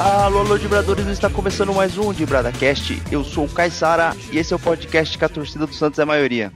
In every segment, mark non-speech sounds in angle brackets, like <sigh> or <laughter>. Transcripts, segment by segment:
Alô, alô, Dibradores, está começando mais um DibradaCast. Eu sou o Caissara e esse é o podcast que a torcida do Santos é a maioria.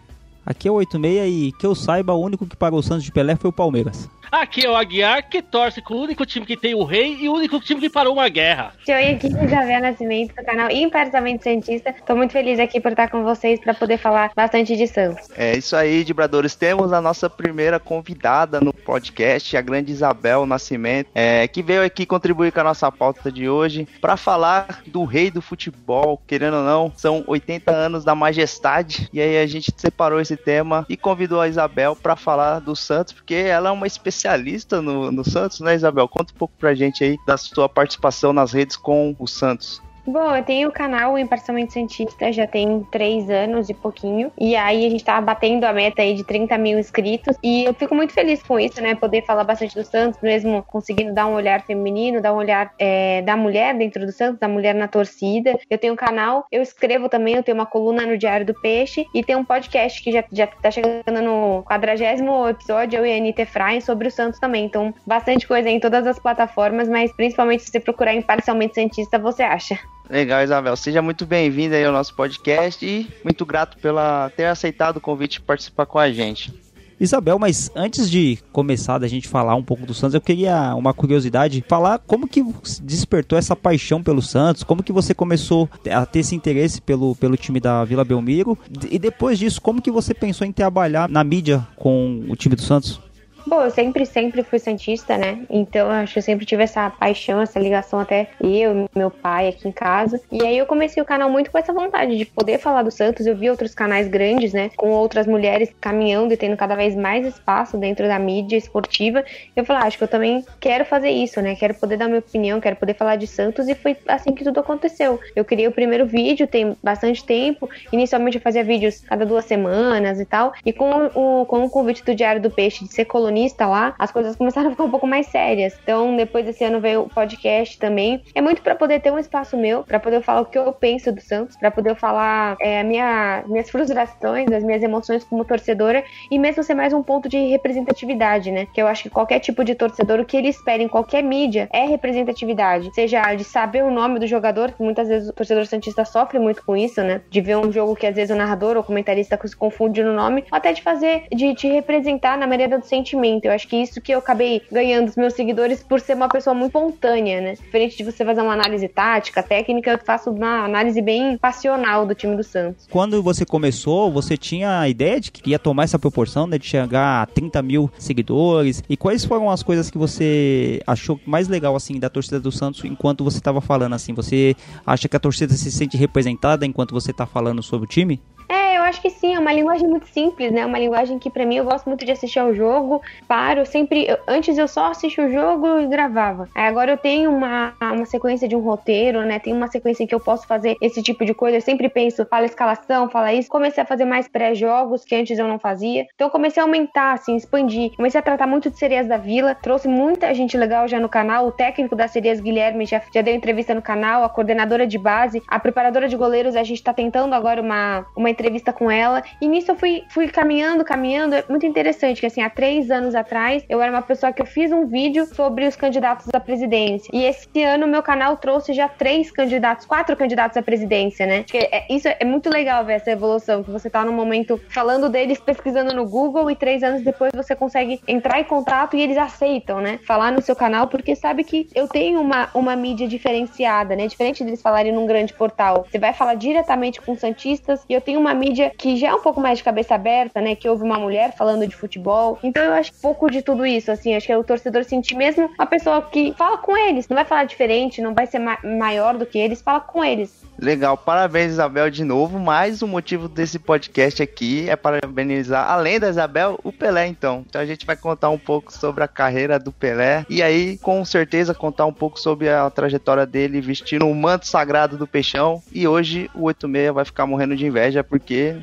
Aqui é o 86 e que eu saiba, o único que pagou o Santos de Pelé foi o Palmeiras. Aqui é o Aguiar, que torce com o único time que tem o rei e o único time que parou uma guerra. Oi, aqui é Javé Nascimento, do canal Imparcialmente Santista. Tô muito feliz aqui por estar com vocês para poder falar bastante de Santos. É isso aí, Dibradores. Temos a nossa primeira convidada no podcast, a grande Isabel Nascimento, é, que veio aqui contribuir com a nossa pauta de hoje para falar do rei do futebol. Querendo ou não, são 80 anos da majestade. E aí a gente separou esse tema e convidou a Isabel para falar do Santos, porque ela é uma especialista especialista no, no Santos, né, Isabel? Conta um pouco pra gente aí da sua participação nas redes com o Santos. Bom, eu tenho o canal Imparcialmente Cientista, já tem três anos e pouquinho. E aí a gente tá batendo a meta aí de 30 mil inscritos. E eu fico muito feliz com isso, né? Poder falar bastante do Santos, mesmo conseguindo dar um olhar feminino, dar um olhar é, da mulher dentro do Santos, da mulher na torcida. Eu tenho um canal, eu escrevo também, eu tenho uma coluna no Diário do Peixe e tem um podcast que já, já tá chegando no quadragésimo episódio, eu e a Anitta sobre o Santos também. Então, bastante coisa em todas as plataformas, mas principalmente se você procurar Imparcialmente Cientista, você acha. Legal, Isabel. Seja muito bem-vinda aí ao nosso podcast e muito grato pela ter aceitado o convite de participar com a gente. Isabel, mas antes de começar da gente falar um pouco do Santos, eu queria uma curiosidade, falar como que despertou essa paixão pelo Santos, como que você começou a ter esse interesse pelo, pelo time da Vila Belmiro e depois disso, como que você pensou em trabalhar na mídia com o time do Santos? Bom, eu sempre, sempre fui Santista, né? Então acho que eu sempre tive essa paixão, essa ligação até eu, meu pai aqui em casa. E aí eu comecei o canal muito com essa vontade de poder falar do Santos. Eu vi outros canais grandes, né? Com outras mulheres caminhando e tendo cada vez mais espaço dentro da mídia esportiva. Eu falei, ah, acho que eu também quero fazer isso, né? Quero poder dar minha opinião, quero poder falar de Santos. E foi assim que tudo aconteceu. Eu criei o primeiro vídeo, tem bastante tempo. Inicialmente eu fazia vídeos cada duas semanas e tal. E com o, com o convite do Diário do Peixe de ser colunista colunista lá, as coisas começaram a ficar um pouco mais sérias. Então, depois desse ano veio o podcast também. É muito para poder ter um espaço meu, para poder falar o que eu penso do Santos, para poder falar é, minha, minhas frustrações, as minhas emoções como torcedora e mesmo ser mais um ponto de representatividade, né? Que eu acho que qualquer tipo de torcedor, o que ele espera em qualquer mídia é representatividade. Seja de saber o nome do jogador, que muitas vezes o torcedor santista sofre muito com isso, né? De ver um jogo que às vezes o narrador ou o comentarista se confunde no nome, ou até de fazer, de te representar na maneira do sentimento eu acho que isso que eu acabei ganhando os meus seguidores por ser uma pessoa muito espontânea, né? Diferente de você fazer uma análise tática, técnica, eu faço uma análise bem passional do time do Santos. Quando você começou, você tinha a ideia de que ia tomar essa proporção, né? De chegar a 30 mil seguidores. E quais foram as coisas que você achou mais legal, assim, da torcida do Santos enquanto você estava falando, assim? Você acha que a torcida se sente representada enquanto você está falando sobre o time? Acho que sim, é uma linguagem muito simples, né? Uma linguagem que para mim eu gosto muito de assistir ao jogo, paro sempre. Eu, antes eu só assistia o jogo e gravava. Aí agora eu tenho uma, uma sequência de um roteiro, né? Tem uma sequência em que eu posso fazer esse tipo de coisa. Eu sempre penso, fala escalação, fala isso. Comecei a fazer mais pré-jogos que antes eu não fazia. Então comecei a aumentar, assim, expandir. Comecei a tratar muito de Sereias da Vila. Trouxe muita gente legal já no canal. O técnico das Sereias, Guilherme, já, já deu entrevista no canal. A coordenadora de base, a preparadora de goleiros, a gente tá tentando agora uma, uma entrevista com ela. E nisso eu fui, fui caminhando, caminhando. É muito interessante que, assim, há três anos atrás, eu era uma pessoa que eu fiz um vídeo sobre os candidatos à presidência. E esse ano, meu canal trouxe já três candidatos, quatro candidatos à presidência, né? Que é, isso é muito legal ver essa evolução, que você tá no momento falando deles, pesquisando no Google, e três anos depois você consegue entrar em contato e eles aceitam, né? Falar no seu canal, porque sabe que eu tenho uma, uma mídia diferenciada, né? Diferente deles falarem num grande portal. Você vai falar diretamente com Santistas, e eu tenho uma mídia que já é um pouco mais de cabeça aberta, né? Que houve uma mulher falando de futebol. Então eu acho pouco de tudo isso, assim. Acho que é o torcedor sentir mesmo uma pessoa que fala com eles. Não vai falar diferente, não vai ser ma maior do que eles, fala com eles. Legal, parabéns Isabel de novo. Mais um motivo desse podcast aqui é parabenizar, além da Isabel, o Pelé então. Então a gente vai contar um pouco sobre a carreira do Pelé e aí com certeza contar um pouco sobre a trajetória dele vestindo o manto sagrado do Peixão. E hoje o 86 vai ficar morrendo de inveja porque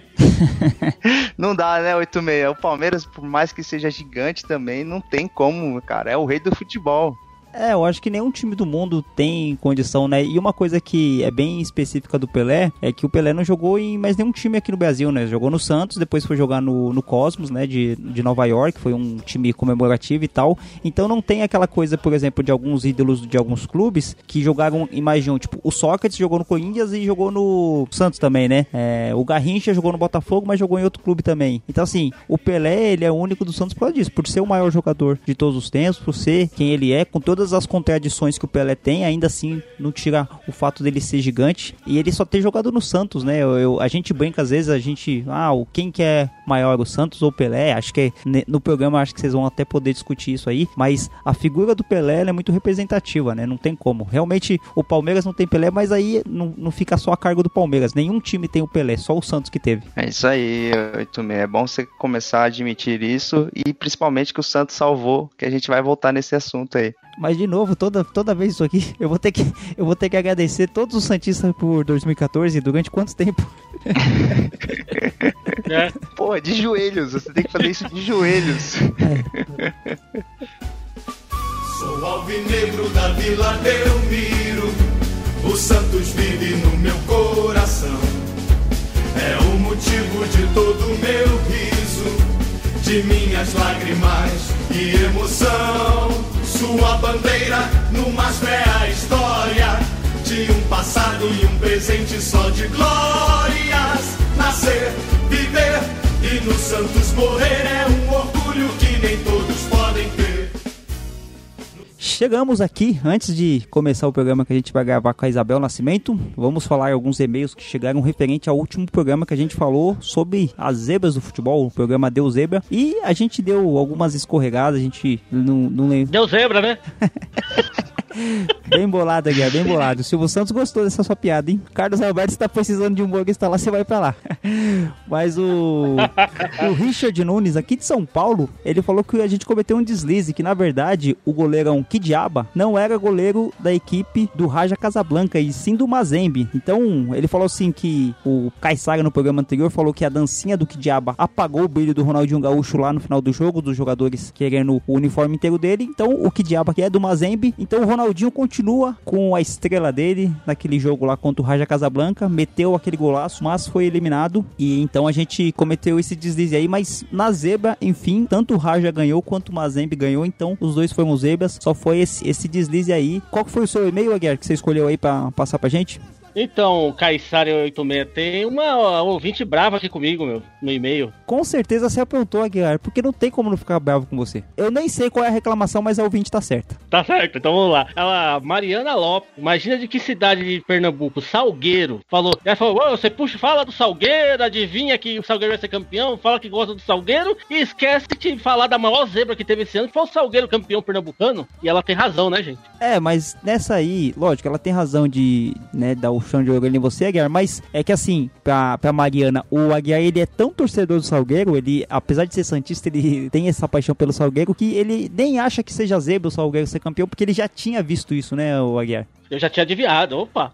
<laughs> não dá, né, 86. O Palmeiras, por mais que seja gigante também, não tem como, cara. É o rei do futebol. É, eu acho que nenhum time do mundo tem condição, né? E uma coisa que é bem específica do Pelé é que o Pelé não jogou em mais nenhum time aqui no Brasil, né? Jogou no Santos, depois foi jogar no, no Cosmos, né? De, de Nova York, foi um time comemorativo e tal. Então não tem aquela coisa, por exemplo, de alguns ídolos de alguns clubes que jogaram em mais de um. Tipo, o Sócrates jogou no Corinthians e jogou no Santos também, né? É, o Garrincha jogou no Botafogo, mas jogou em outro clube também. Então, assim, o Pelé, ele é o único do Santos por causa disso, por ser o maior jogador de todos os tempos, por ser quem ele é, com todas as contradições que o Pelé tem, ainda assim não tira o fato dele ser gigante. E ele só ter jogado no Santos, né? Eu, eu, a gente brinca às vezes, a gente. Ah, quem que é maior, o Santos ou o Pelé? Acho que no programa acho que vocês vão até poder discutir isso aí. Mas a figura do Pelé é muito representativa, né? Não tem como. Realmente o Palmeiras não tem Pelé, mas aí não, não fica só a cargo do Palmeiras. Nenhum time tem o Pelé, só o Santos que teve. É isso aí, 86. É bom você começar a admitir isso e principalmente que o Santos salvou, que a gente vai voltar nesse assunto aí. Mas de novo, toda, toda vez isso aqui, <laughs> eu vou ter que eu vou ter que agradecer todos os santistas por 2014 durante quanto tempo? <laughs> É. Pô, de joelhos, você tem que fazer isso de joelhos. É. <laughs> Sou alvinegro da Vila Belmiro, o Santos vive no meu coração. É o motivo de todo o meu riso, de minhas lágrimas e emoção. Sua bandeira numa fé história de um passado e um presente só de glórias. Nascer, viver e no Santos morrer é um orgulho que nem todos. Chegamos aqui, antes de começar o programa que a gente vai gravar com a Isabel Nascimento, vamos falar alguns e-mails que chegaram referente ao último programa que a gente falou sobre as zebras do futebol, o programa Deu Zebra, e a gente deu algumas escorregadas, a gente não, não lembra. Deu zebra, né? <laughs> bem bolado, Guilherme, bem bolado. O Silvio Santos gostou dessa sua piada, hein? Carlos Alberto está precisando de um está lá, você vai pra lá. Mas o, o Richard Nunes, aqui de São Paulo, ele falou que a gente cometeu um deslize, que na verdade o goleirão Kidiaba não era goleiro da equipe do Raja Casablanca, e sim do Mazembe. Então, ele falou assim que o Caissara no programa anterior falou que a dancinha do Kidiaba apagou o brilho do Ronaldinho Gaúcho lá no final do jogo, dos jogadores querendo o uniforme inteiro dele. Então, o Kidiaba que é do Mazembe, então o Ronaldinho Ronaldinho continua com a estrela dele naquele jogo lá contra o Raja Casablanca, meteu aquele golaço, mas foi eliminado e então a gente cometeu esse deslize aí, mas na zebra, enfim, tanto o Raja ganhou quanto o Mazembe ganhou, então os dois foram zebras, só foi esse, esse deslize aí. Qual foi o seu e-mail, Aguiar, que você escolheu aí para passar pra gente? Então, Caissara 86 tem uma ouvinte brava aqui comigo, meu, no e-mail. Com certeza você apontou, Aguiar, porque não tem como não ficar bravo com você. Eu nem sei qual é a reclamação, mas a ouvinte tá certa. Tá certo, então vamos lá. Ela, Mariana Lopes, imagina de que cidade de Pernambuco? Salgueiro. Falou, ela falou, você puxa, fala do Salgueiro, adivinha que o Salgueiro vai ser campeão, fala que gosta do Salgueiro e esquece de falar da maior zebra que teve esse ano, que foi o Salgueiro campeão pernambucano. E ela tem razão, né, gente? É, mas nessa aí, lógico, ela tem razão de, né, dar o chão de orelha em você, Aguiar, mas é que assim, pra, pra Mariana, o Aguiar, ele é tão torcedor do Salgueiro, ele, apesar de ser Santista, ele tem essa paixão pelo Salgueiro, que ele nem acha que seja zebra o Salgueiro ser campeão, porque ele já tinha visto isso, né, o Aguiar? Eu já tinha adivinhado, opa.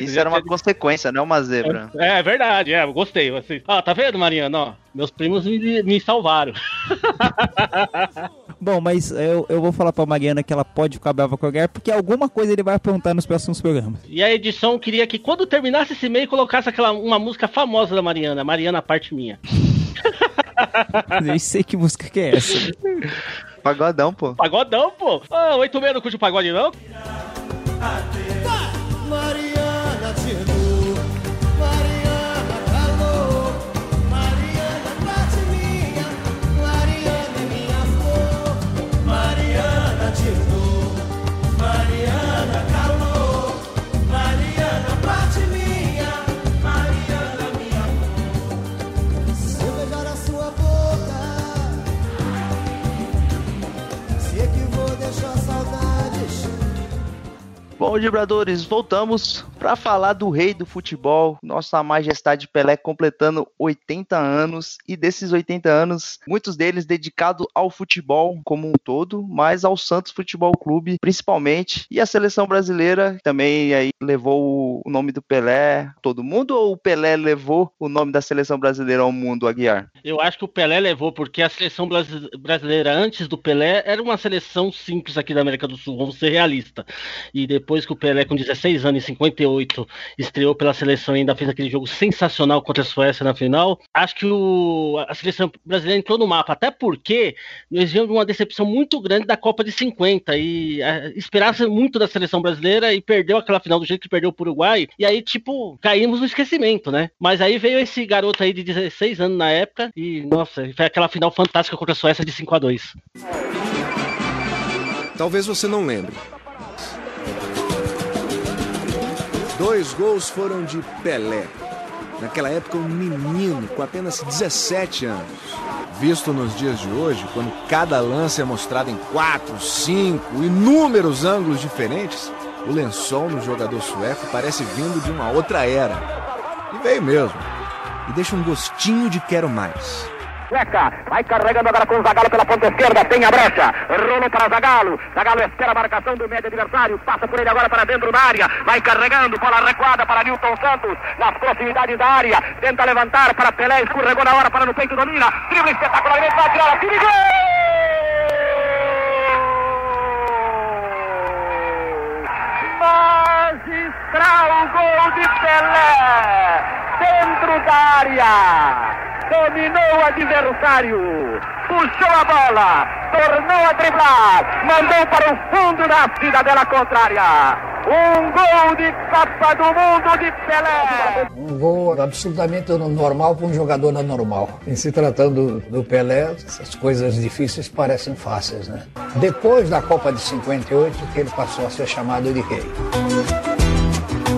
Isso era uma tinha... consequência, não uma zebra. É, é verdade, é, gostei. Assim, ó, tá vendo, Mariana? Ó, meus primos me, me salvaram. <laughs> Bom, mas eu, eu vou falar pra Mariana que ela pode ficar brava com o Aguiar, porque alguma coisa ele vai perguntar nos próximos programas. E a edição queria que quando terminasse esse e-mail colocasse aquela uma música famosa da Mariana, Mariana Parte Minha. <laughs> Nem sei que música que é essa. Pagodão, pô. Pagodão, pô. Ah, oito meia não curte pagode, não? Mariana, Bom, vibradores, voltamos para falar do rei do futebol, nossa majestade Pelé completando 80 anos e desses 80 anos, muitos deles dedicados ao futebol como um todo, mas ao Santos Futebol Clube principalmente e a seleção brasileira também aí levou o nome do Pelé todo mundo ou o Pelé levou o nome da seleção brasileira ao mundo, Aguiar? Eu acho que o Pelé levou porque a seleção brasileira antes do Pelé era uma seleção simples aqui da América do Sul, vamos ser realistas. E depois que o Pelé com 16 anos em 58 estreou pela seleção e ainda fez aquele jogo sensacional contra a Suécia na final, acho que o, a seleção brasileira entrou no mapa, até porque nós vimos uma decepção muito grande da Copa de 50 e é, esperava muito da seleção brasileira e perdeu aquela final do jeito que perdeu o Uruguai, e aí, tipo, caímos no esquecimento, né? Mas aí veio esse garoto aí de 16 anos na época e, nossa, foi aquela final fantástica contra a Suécia de 5 a 2 Talvez você não lembre. Dois gols foram de Pelé. Naquela época, um menino com apenas 17 anos. Visto nos dias de hoje, quando cada lance é mostrado em quatro, cinco, inúmeros ângulos diferentes, o lençol no jogador sueco parece vindo de uma outra era. E veio mesmo. E deixa um gostinho de quero mais. Sueca. Vai carregando agora com o Zagalo pela ponta esquerda. Tem a brecha. Rolou para Zagalo. Zagalo espera a marcação do médio adversário. Passa por ele agora para dentro da área. Vai carregando. Bola recuada para Newton Santos. Nas proximidades da área. Tenta levantar para Pelé. Escorregou na hora para no peito domina. Drible espetacularmente. Vai tirar a tira. Gol! Magistral gol de Pelé. Dentro da área dominou o adversário, puxou a bola, tornou a driblar, mandou para o fundo da cidadela contrária. Um gol de Copa do Mundo de Pelé. Um gol absolutamente normal para um jogador anormal. Em se tratando do Pelé, essas coisas difíceis parecem fáceis, né? Depois da Copa de 58, que ele passou a ser chamado de rei.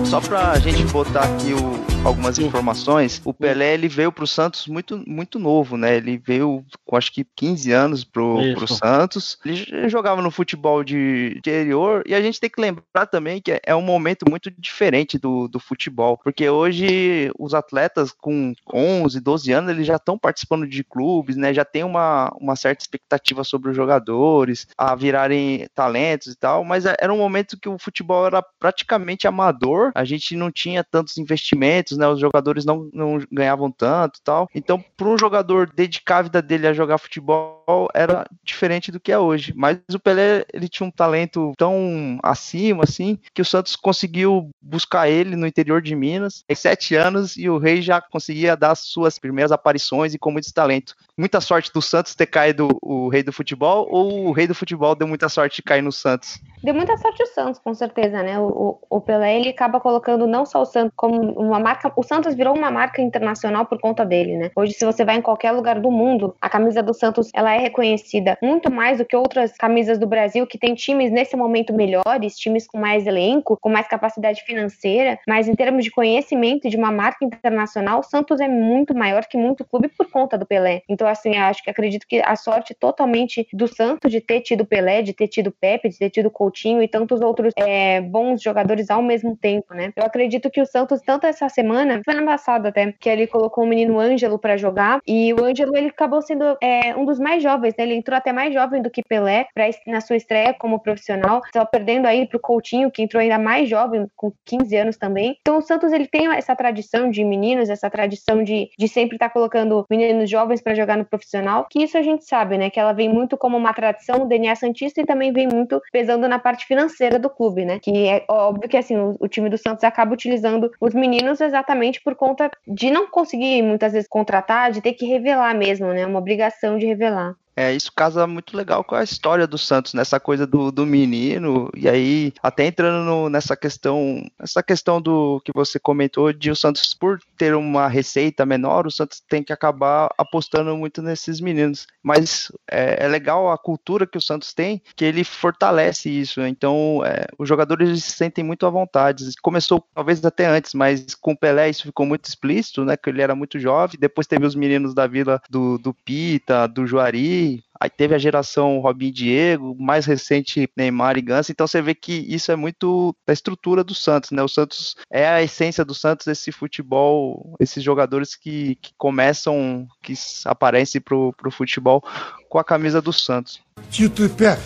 Só pra gente botar aqui o, algumas informações, o Pelé ele veio pro Santos muito, muito novo, né? Ele veio com acho que 15 anos pro, pro Santos. Ele jogava no futebol de interior e a gente tem que lembrar também que é um momento muito diferente do, do futebol, porque hoje os atletas com 11, 12 anos eles já estão participando de clubes, né? Já tem uma, uma certa expectativa sobre os jogadores a virarem talentos e tal, mas era um momento que o futebol era praticamente amador, a gente não tinha tantos investimentos né? Os jogadores não, não ganhavam tanto tal. Então, para um jogador dedicar a vida dele a jogar futebol era diferente do que é hoje. Mas o Pelé, ele tinha um talento tão acima, assim, que o Santos conseguiu buscar ele no interior de Minas. Em sete anos e o Rei já conseguia dar suas primeiras aparições e com muito talento. Muita sorte do Santos ter caído o Rei do Futebol ou o Rei do Futebol deu muita sorte de cair no Santos? Deu muita sorte o Santos, com certeza, né? O, o Pelé, ele acaba colocando não só o Santos como uma marca. O Santos virou uma marca internacional por conta dele, né? Hoje, se você vai em qualquer lugar do mundo, a camisa do Santos ela é reconhecida muito mais do que outras camisas do Brasil, que tem times nesse momento melhores, times com mais elenco, com mais capacidade financeira, mas em termos de conhecimento de uma marca internacional, o Santos é muito maior que muito clube por conta do Pelé. Então, assim, acho que acredito que a sorte totalmente do Santos de ter tido Pelé, de ter tido Pepe, de ter tido Coutinho e tantos outros é, bons jogadores ao mesmo tempo, né? Eu acredito que o Santos, tanto essa semana, semana passada até, que ele colocou o menino Ângelo para jogar, e o Ângelo ele acabou sendo é, um dos mais jovens, né? Ele entrou até mais jovem do que Pelé pra, na sua estreia como profissional, só perdendo aí pro Coutinho, que entrou ainda mais jovem, com 15 anos também. Então o Santos ele tem essa tradição de meninos, essa tradição de, de sempre estar tá colocando meninos jovens para jogar no profissional, que isso a gente sabe, né? Que ela vem muito como uma tradição do DNA Santista e também vem muito pesando na parte financeira do clube, né? Que é óbvio que assim, o, o, time do Santos acaba utilizando os meninos exatamente por conta de não conseguir muitas vezes contratar, de ter que revelar mesmo, né? Uma obrigação de revelar. É, isso casa muito legal com a história do Santos, nessa coisa do, do menino, e aí até entrando no, nessa questão, essa questão do que você comentou de o Santos, por ter uma receita menor, o Santos tem que acabar apostando muito nesses meninos. Mas é, é legal a cultura que o Santos tem, que ele fortalece isso. Então, é, os jogadores se sentem muito à vontade. Começou talvez até antes, mas com o Pelé isso ficou muito explícito, né? Que ele era muito jovem. Depois teve os meninos da vila do, do Pita, do Juari, aí teve a geração Robinho e Diego, mais recente Neymar e Ganso, então você vê que isso é muito da estrutura do Santos, né? O Santos é a essência do Santos, esse futebol, esses jogadores que, que começam, que aparecem pro, pro futebol com a camisa do Santos. Tio Tripé,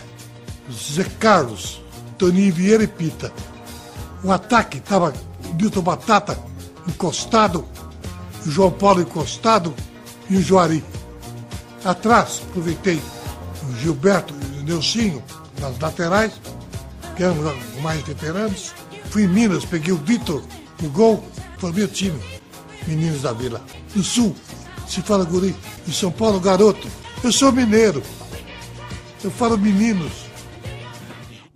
Zé Carlos, Toninho Vieira e Pita. O ataque estava Milton Batata encostado, o João Paulo encostado e o Juari. Atrás, aproveitei o Gilberto e o Nelsinho nas laterais, que eram mais veteranos. Fui em Minas, peguei o Vitor no gol, formei o time, meninos da vila. No Sul, se fala guri. Em São Paulo, garoto. Eu sou mineiro. Eu falo meninos.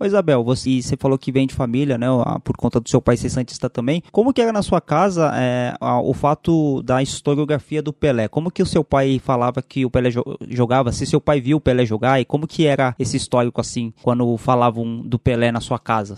Ô Isabel, você, você falou que vem de família, né? Por conta do seu pai ser santista também. Como que era na sua casa é, o fato da historiografia do Pelé? Como que o seu pai falava que o Pelé jogava? Se seu pai viu o Pelé jogar e como que era esse histórico assim quando falavam do Pelé na sua casa?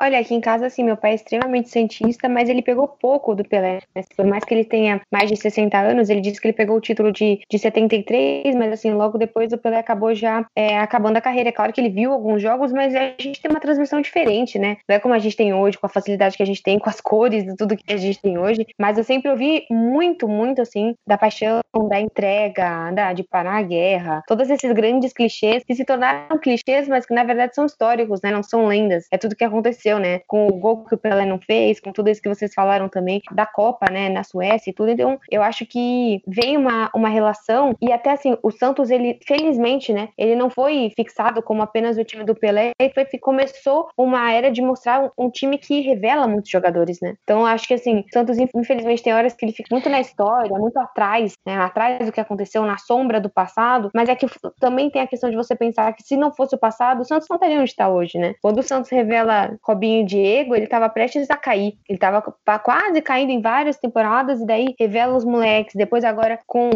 Olha, aqui em casa, assim, meu pai é extremamente cientista, mas ele pegou pouco do Pelé. Né? Por mais que ele tenha mais de 60 anos, ele disse que ele pegou o título de, de 73, mas assim, logo depois o Pelé acabou já é, acabando a carreira. É claro que ele viu alguns jogos, mas a gente tem uma transmissão diferente, né? Não é como a gente tem hoje, com a facilidade que a gente tem, com as <laughs> cores e tudo que a gente tem hoje. Mas eu sempre ouvi muito, muito, assim, da paixão, da entrega, da, de parar a guerra, todos esses grandes clichês que se tornaram clichês, mas que na verdade são históricos, né? Não são lendas. É tudo que aconteceu aconteceu, né? Com o gol que o Pelé não fez, com tudo isso que vocês falaram também da Copa, né? Na Suécia e tudo. Então, eu acho que vem uma, uma relação e até assim, o Santos, ele, felizmente, né? Ele não foi fixado como apenas o time do Pelé, e foi, começou uma era de mostrar um, um time que revela muitos jogadores, né? Então, eu acho que assim, o Santos, infelizmente, tem horas que ele fica muito na história, muito atrás, né? Atrás do que aconteceu, na sombra do passado, mas é que também tem a questão de você pensar que se não fosse o passado, o Santos não estaria onde está hoje, né? Quando o Santos revela Robinho Diego, ele tava prestes a cair. Ele tava quase caindo em várias temporadas e daí revela os moleques. Depois agora com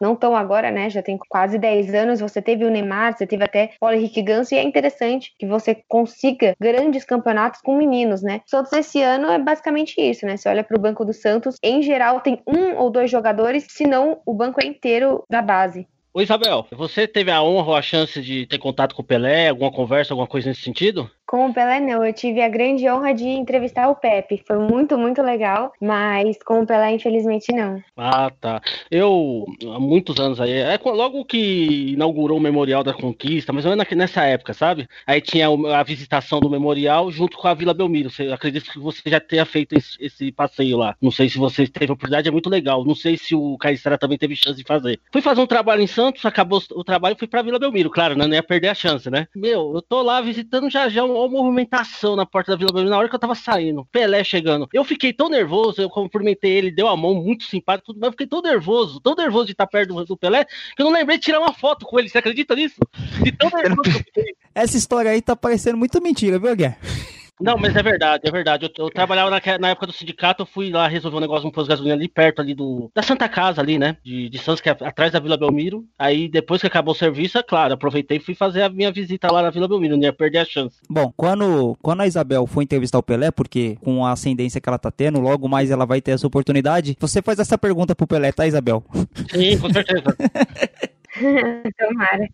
não tão agora, né, já tem quase 10 anos, você teve o Neymar, você teve até Paulo Henrique Ganso e é interessante que você consiga grandes campeonatos com meninos, né? Santos esse ano é basicamente isso, né? Você olha para o banco do Santos, em geral tem um ou dois jogadores, se não o banco é inteiro da base. Ô Isabel, você teve a honra ou a chance de ter contato com o Pelé, alguma conversa, alguma coisa nesse sentido? Com o Pelé não, eu tive a grande honra de entrevistar o Pepe. Foi muito, muito legal, mas com o Pelé, infelizmente, não. Ah, tá. Eu, há muitos anos aí, é logo que inaugurou o Memorial da Conquista, mas eu nessa época, sabe? Aí tinha a visitação do Memorial junto com a Vila Belmiro. Eu acredito que você já tenha feito esse, esse passeio lá. Não sei se você teve a oportunidade, é muito legal. Não sei se o Caissara também teve chance de fazer. Fui fazer um trabalho em Santos, acabou o trabalho e fui pra Vila Belmiro. Claro, né? não ia perder a chance, né? Meu, eu tô lá visitando já já um uma movimentação na porta da Vila Belmiro na hora que eu tava saindo. Pelé chegando. Eu fiquei tão nervoso, eu cumprimentei ele, deu a mão, muito simpático, tudo, mas eu fiquei tão nervoso, tão nervoso de estar perto do, do, Pelé, que eu não lembrei de tirar uma foto com ele. Você acredita nisso? De tão <laughs> nervoso que eu fiquei. Essa história aí tá parecendo muito mentira, viu, Guerra? Não, mas é verdade, é verdade. Eu, eu trabalhava na, na, época do sindicato, eu fui lá resolver um negócio no posto de gasolina ali perto ali do da Santa Casa ali, né? De, de Santos, que é atrás da Vila Belmiro. Aí depois que acabou o serviço, é claro, aproveitei e fui fazer a minha visita lá na Vila Belmiro, não ia perder a chance. Bom, quando, quando a Isabel foi entrevistar o Pelé, porque com a ascendência que ela tá tendo, logo mais ela vai ter essa oportunidade, você faz essa pergunta pro Pelé, tá, Isabel? Sim, com certeza. <laughs> <laughs> Tomara.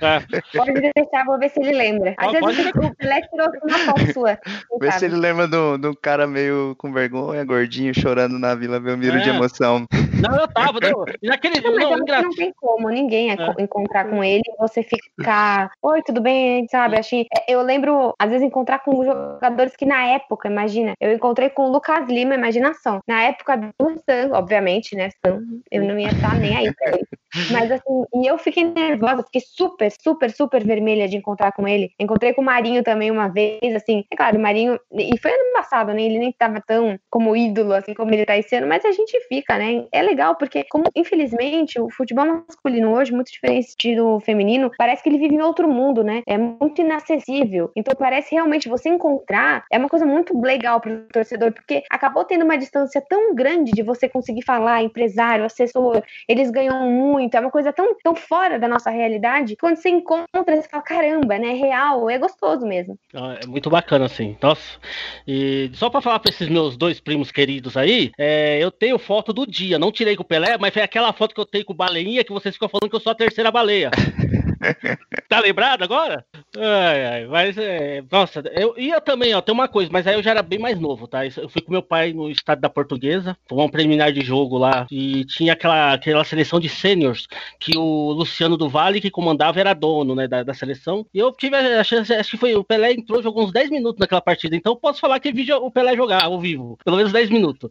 É. Pode deixar, vou ver se ele lembra. Às vezes pode... o Pelé tirou uma foto sua. <laughs> Vê se ele lembra do, do cara meio com vergonha, gordinho, chorando na Vila Belmiro é. de emoção. Não, eu tava. <laughs> Não, naquele, não, não, não, não tem como ninguém é. encontrar com ele e você ficar. Oi, tudo bem? Sabe? Achei... É, eu lembro, às vezes, encontrar com jogadores que na época, imagina, eu encontrei com o Lucas Lima, imaginação. Na época do Sam, obviamente, né? Sam, eu não ia estar nem aí pra ele. Mas assim, e eu fiquei nervosa, fiquei super, super, super vermelha de encontrar com ele. Encontrei com o Marinho também uma vez, assim, é claro, o Marinho, e foi ano passado, né? Ele nem tava tão como ídolo, assim, como ele tá esse ano, mas a gente fica, né? É legal, porque, como infelizmente, o futebol masculino hoje, muito diferente do feminino, parece que ele vive em outro mundo, né? É muito inacessível. Então parece realmente você encontrar, é uma coisa muito legal pro torcedor, porque acabou tendo uma distância tão grande de você conseguir falar, empresário, assessor, eles ganham muito muito, é uma coisa tão, tão fora da nossa realidade. Quando você encontra, você fala, caramba, né? É real, é gostoso mesmo. Ah, é muito bacana, assim. Nossa. E só pra falar pra esses meus dois primos queridos aí, é, eu tenho foto do dia. Não tirei com o Pelé, mas foi aquela foto que eu tenho com o baleinha que vocês ficam falando que eu sou a terceira baleia. <laughs> Tá lembrado agora? Ai, ai, mas é. Nossa, eu ia também, ó, tem uma coisa, mas aí eu já era bem mais novo, tá? Eu fui com meu pai no estádio da Portuguesa, foi um preliminar de jogo lá, e tinha aquela, aquela seleção de sêniors que o Luciano do Vale, que comandava, era dono, né, da, da seleção. E eu tive a chance, acho que foi o Pelé entrou, jogou uns 10 minutos naquela partida, então eu posso falar que vi o Pelé jogar ao vivo, pelo menos 10 minutos.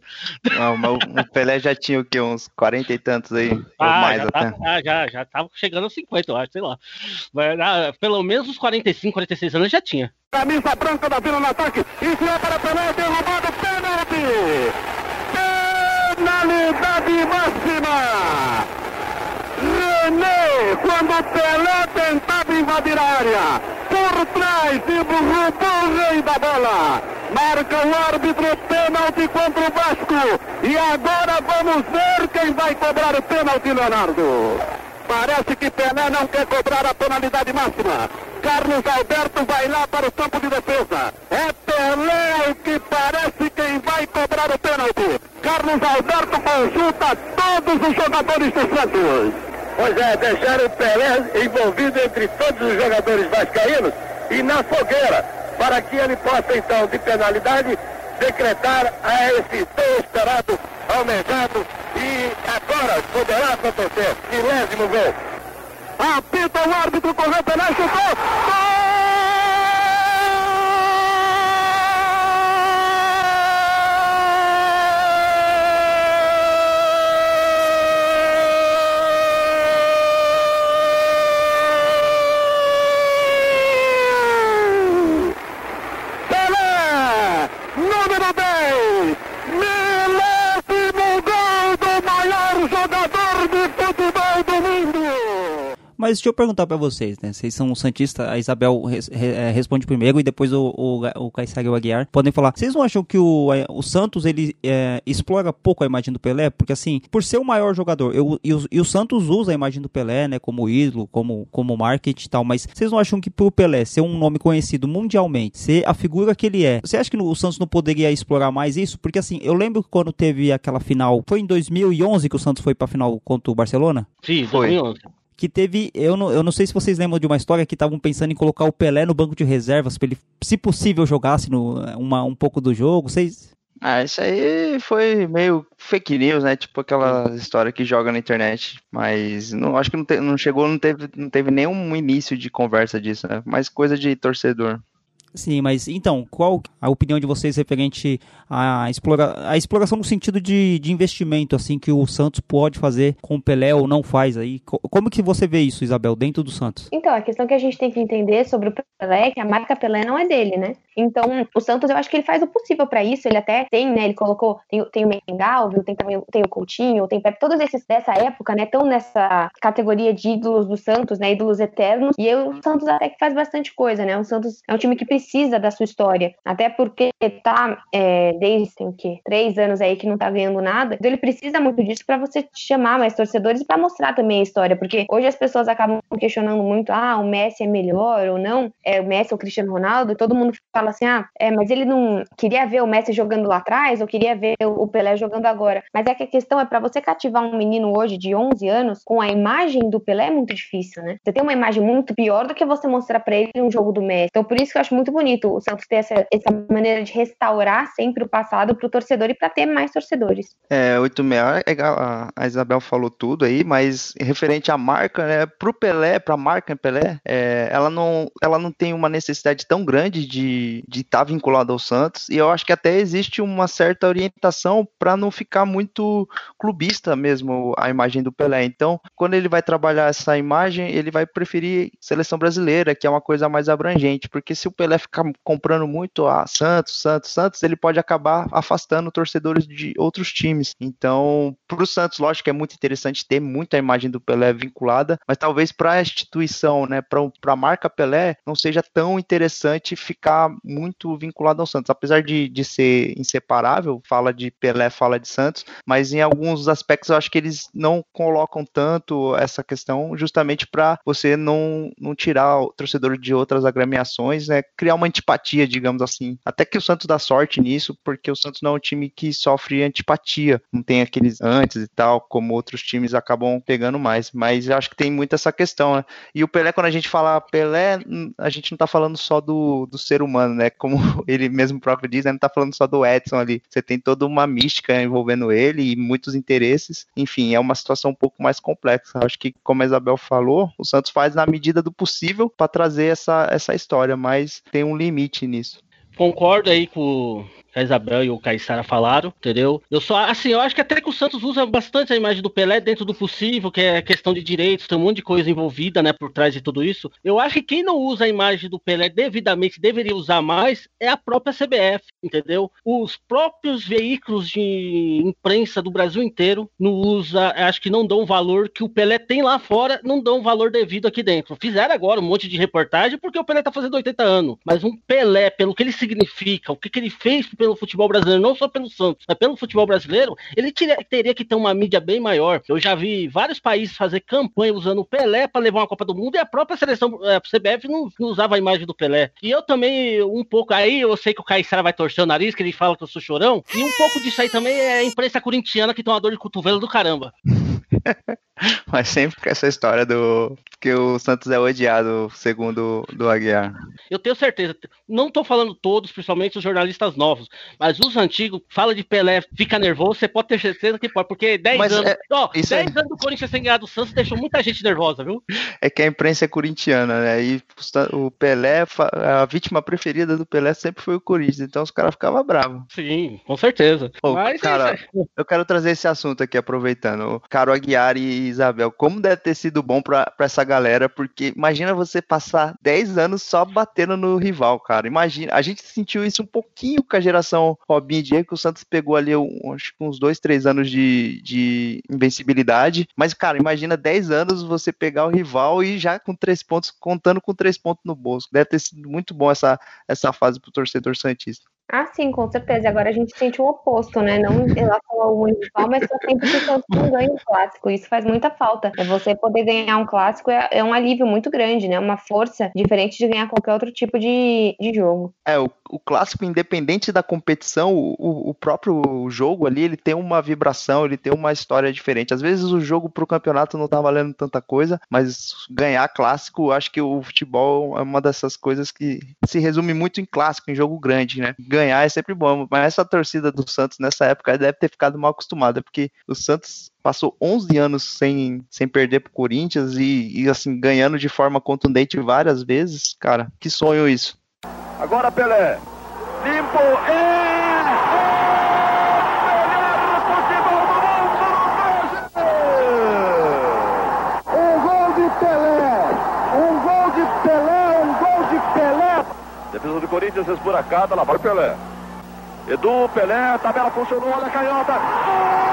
Não, mas o Pelé já tinha o quê? Uns 40 e tantos aí? Ah, ou mais já, até. tava, ah, já, já tava chegando aos 50, eu acho, sei lá. Mas, ah, pelo menos uns 45, 46 anos já tinha. Camisa branca da Vila no ataque. Enfiou para Pelé, derrubado, pênalti! Penalidade máxima! René, quando Pelé tentava invadir a área, por trás e roubou o rei da bola. Marca o árbitro pênalti contra o Vasco. E agora vamos ver quem vai cobrar o pênalti, Leonardo. Parece que Pelé não quer cobrar a penalidade máxima. Carlos Alberto vai lá para o campo de defesa. É Pelé o que parece quem vai cobrar o pênalti. Carlos Alberto consulta todos os jogadores do Santos. Pois é, deixaram o Pelé envolvido entre todos os jogadores vascaínos e na fogueira, para que ele possa então, de penalidade, decretar a esse tão esperado, almejado e agora poderá acontecer. Milésimo gol. Apita o árbitro, correu Pelé, chutou. Pelé, Mas deixa eu perguntar pra vocês, né? Vocês são santistas, a Isabel res- re- eh, responde primeiro e depois o, o, o e o Aguiar podem falar. Vocês não acham que o, o Santos ele eh, explora pouco a imagem do Pelé? Porque assim, por ser o maior jogador, eu, e, o, e o Santos usa a imagem do Pelé, né? Como ídolo, como, como marketing e tal, mas vocês não acham que pro Pelé ser um nome conhecido mundialmente, ser a figura que ele é, você acha que no- o Santos não poderia explorar mais isso? Porque assim, eu lembro que quando teve aquela final, foi em 2011 que o Santos foi pra final contra o Barcelona? Sim, Foi. 2011. Que teve, eu não, eu não sei se vocês lembram de uma história que estavam pensando em colocar o Pelé no banco de reservas para ele, se possível, jogasse no, uma, um pouco do jogo. Vocês Ah, isso aí foi meio fake news, né? Tipo aquela história que joga na internet. Mas não, acho que não, te- não chegou, não teve, não teve nenhum início de conversa disso, né? Mais coisa de torcedor. Sim, mas então, qual a opinião de vocês referente à, explora, à exploração no sentido de, de investimento, assim, que o Santos pode fazer com o Pelé ou não faz aí? Co- Como que você vê isso, Isabel, dentro do Santos? Então, a questão que a gente tem que entender sobre o Pelé é que a marca Pelé não é dele, né? Então, o Santos, eu acho que ele faz o possível pra isso. Ele até tem, né? Ele colocou, tem, tem o Mengalvio, tem também tem o Coutinho, tem o Pepe, todos esses dessa época, né? Estão nessa categoria de ídolos do Santos, né? Ídolos eternos. E o Santos até que faz bastante coisa, né? O Santos é um time que precisa da sua história. Até porque tá é, desde o quê? Três anos aí que não tá ganhando nada. Então ele precisa muito disso pra você chamar mais torcedores pra mostrar também a história. Porque hoje as pessoas acabam questionando muito: ah, o Messi é melhor ou não? É o Messi ou o Cristiano Ronaldo? Todo mundo fala assim: ah, é, mas ele não queria ver o Messi jogando lá atrás ou queria ver o Pelé jogando agora. Mas é que a questão é pra você cativar um menino hoje de 11 anos com a imagem do Pelé é muito difícil, né? Você tem uma imagem muito pior do que você mostrar pra ele um jogo do Messi. Então por isso que eu acho muito bonito o Santos ter essa, essa maneira de restaurar sempre o passado pro torcedor e pra ter mais torcedores. É, 86, é a- a Isabel falou tudo aí, mas referente à marca, né, pro Pelé, pra marca Pelé, é, ela, não, ela não tem uma necessidade tão grande de estar vinculada ao Santos, e eu acho que até existe uma certa orientação para não ficar muito clubista mesmo a imagem do Pelé. Então, quando ele vai trabalhar essa imagem, ele vai preferir seleção brasileira, que é uma coisa mais abrangente, porque se o Pelé ficar comprando muito a Santos, Santos, Santos, ele pode acabar afastando torcedores de outros times. Então, para o Santos, lógico que é muito interessante ter muita imagem do Pelé vinculada, mas talvez para a instituição, né, para a marca Pelé, não seja tão interessante ficar muito vinculado ao Santos. Apesar de, de ser inseparável, fala de Pelé, fala de Santos, mas em alguns aspectos eu acho que eles não colocam tanto essa questão justamente para você não, não tirar o torcedor de outras agremiações, né, criar uma antipatia, digamos assim. Até que o Santos dá sorte nisso, porque o Santos não é um time que sofre antipatia, não tem aqueles antes e tal, como outros times acabam pegando mais. Mas acho que tem muito essa questão, né? E o Pelé, quando a gente fala Pelé, a gente não tá falando só do, do ser humano, né? Como <laughs> ele mesmo próprio diz, né? não tá falando só do Edson ali. Você tem toda uma mística envolvendo ele e muitos interesses. Enfim, é uma situação um pouco mais complexa. Acho que, como a Isabel falou, o Santos faz na medida do possível para trazer essa, essa história, mas tem um limite nisso. Concordo aí com a Isabel e o Caissara falaram, entendeu? Eu só, assim, eu acho que até que o Santos usa bastante a imagem do Pelé dentro do possível, que é questão de direitos, tem um monte de coisa envolvida, né, por trás de tudo isso. Eu acho que quem não usa a imagem do Pelé devidamente deveria usar mais é a própria CBF, entendeu? Os próprios veículos de imprensa do Brasil inteiro não usa, acho que não dão o valor que o Pelé tem lá fora, não dão o valor devido aqui dentro. Fizeram agora um monte de reportagem porque o Pelé tá fazendo 80 anos, mas um Pelé, pelo que ele significa, o que, que ele fez pelo futebol brasileiro, não só pelo Santos, mas pelo futebol brasileiro, ele teria que ter uma mídia bem maior. Eu já vi vários países fazer campanha usando o Pelé para levar uma Copa do Mundo e a própria seleção, a CBF não, não, usava a imagem do Pelé. E eu também, um pouco aí, eu sei que o Caissara vai torcer o nariz, que ele fala que eu sou chorão, e um pouco disso aí também é a imprensa corintiana que tem uma dor de cotovelo do caramba. <laughs> Mas sempre com essa história do que o Santos é odiado, segundo do Aguiar. Eu tenho certeza. Não estou falando todos, principalmente os jornalistas novos, mas os antigos, fala de Pelé, fica nervoso, você pode ter certeza que pode, porque 10 anos. É, ó, 10 é... anos do Corinthians sem ganhar do Santos deixou muita gente nervosa, viu? É que a imprensa é corintiana, né? E o Pelé, a vítima preferida do Pelé sempre foi o Corinthians, então os caras ficavam bravos. Sim, com certeza. Pô, mas, cara, é... eu quero trazer esse assunto aqui, aproveitando. Caro Aguiar e Isabel, como deve ter sido bom pra essa galera, porque imagina você passar 10 anos só batendo no rival, cara. Imagina, a gente sentiu isso um pouquinho com a geração Robinho e Diego, que o Santos pegou ali um, acho que uns 2, 3 anos de, de invencibilidade. Mas, cara, imagina 10 anos você pegar o rival e já com 3 pontos, contando com 3 pontos no bolso. Deve ter sido muito bom essa, essa fase pro torcedor Santista. Ah, sim, com certeza. Agora a gente sente o oposto, né? Não em relação ao municipal, mas só sempre que o não ganha um clássico. Isso faz muita falta. É você poder ganhar um clássico é, é, um alívio muito grande, né? Uma força diferente de ganhar qualquer outro tipo de, de jogo. É, o, o clássico, independente da competição, o, o próprio jogo ali, ele tem uma vibração, ele tem uma história diferente. Às vezes o jogo pro campeonato não tá valendo tanta coisa, mas ganhar clássico, acho que o futebol é uma dessas coisas que se resume muito em clássico, em jogo grande, né? Ganhar é sempre bom, mas essa torcida do Santos nessa época deve ter ficado mal acostumada, porque o Santos passou 11 anos sem, sem perder pro Corinthians e, e assim, ganhando de forma contundente várias vezes. Cara, que sonho isso. Agora Pelé. Limpo e... Defesa do Corinthians esburacada, lá vai o Pelé. Edu, Pelé, tabela funcionou, olha a canhota.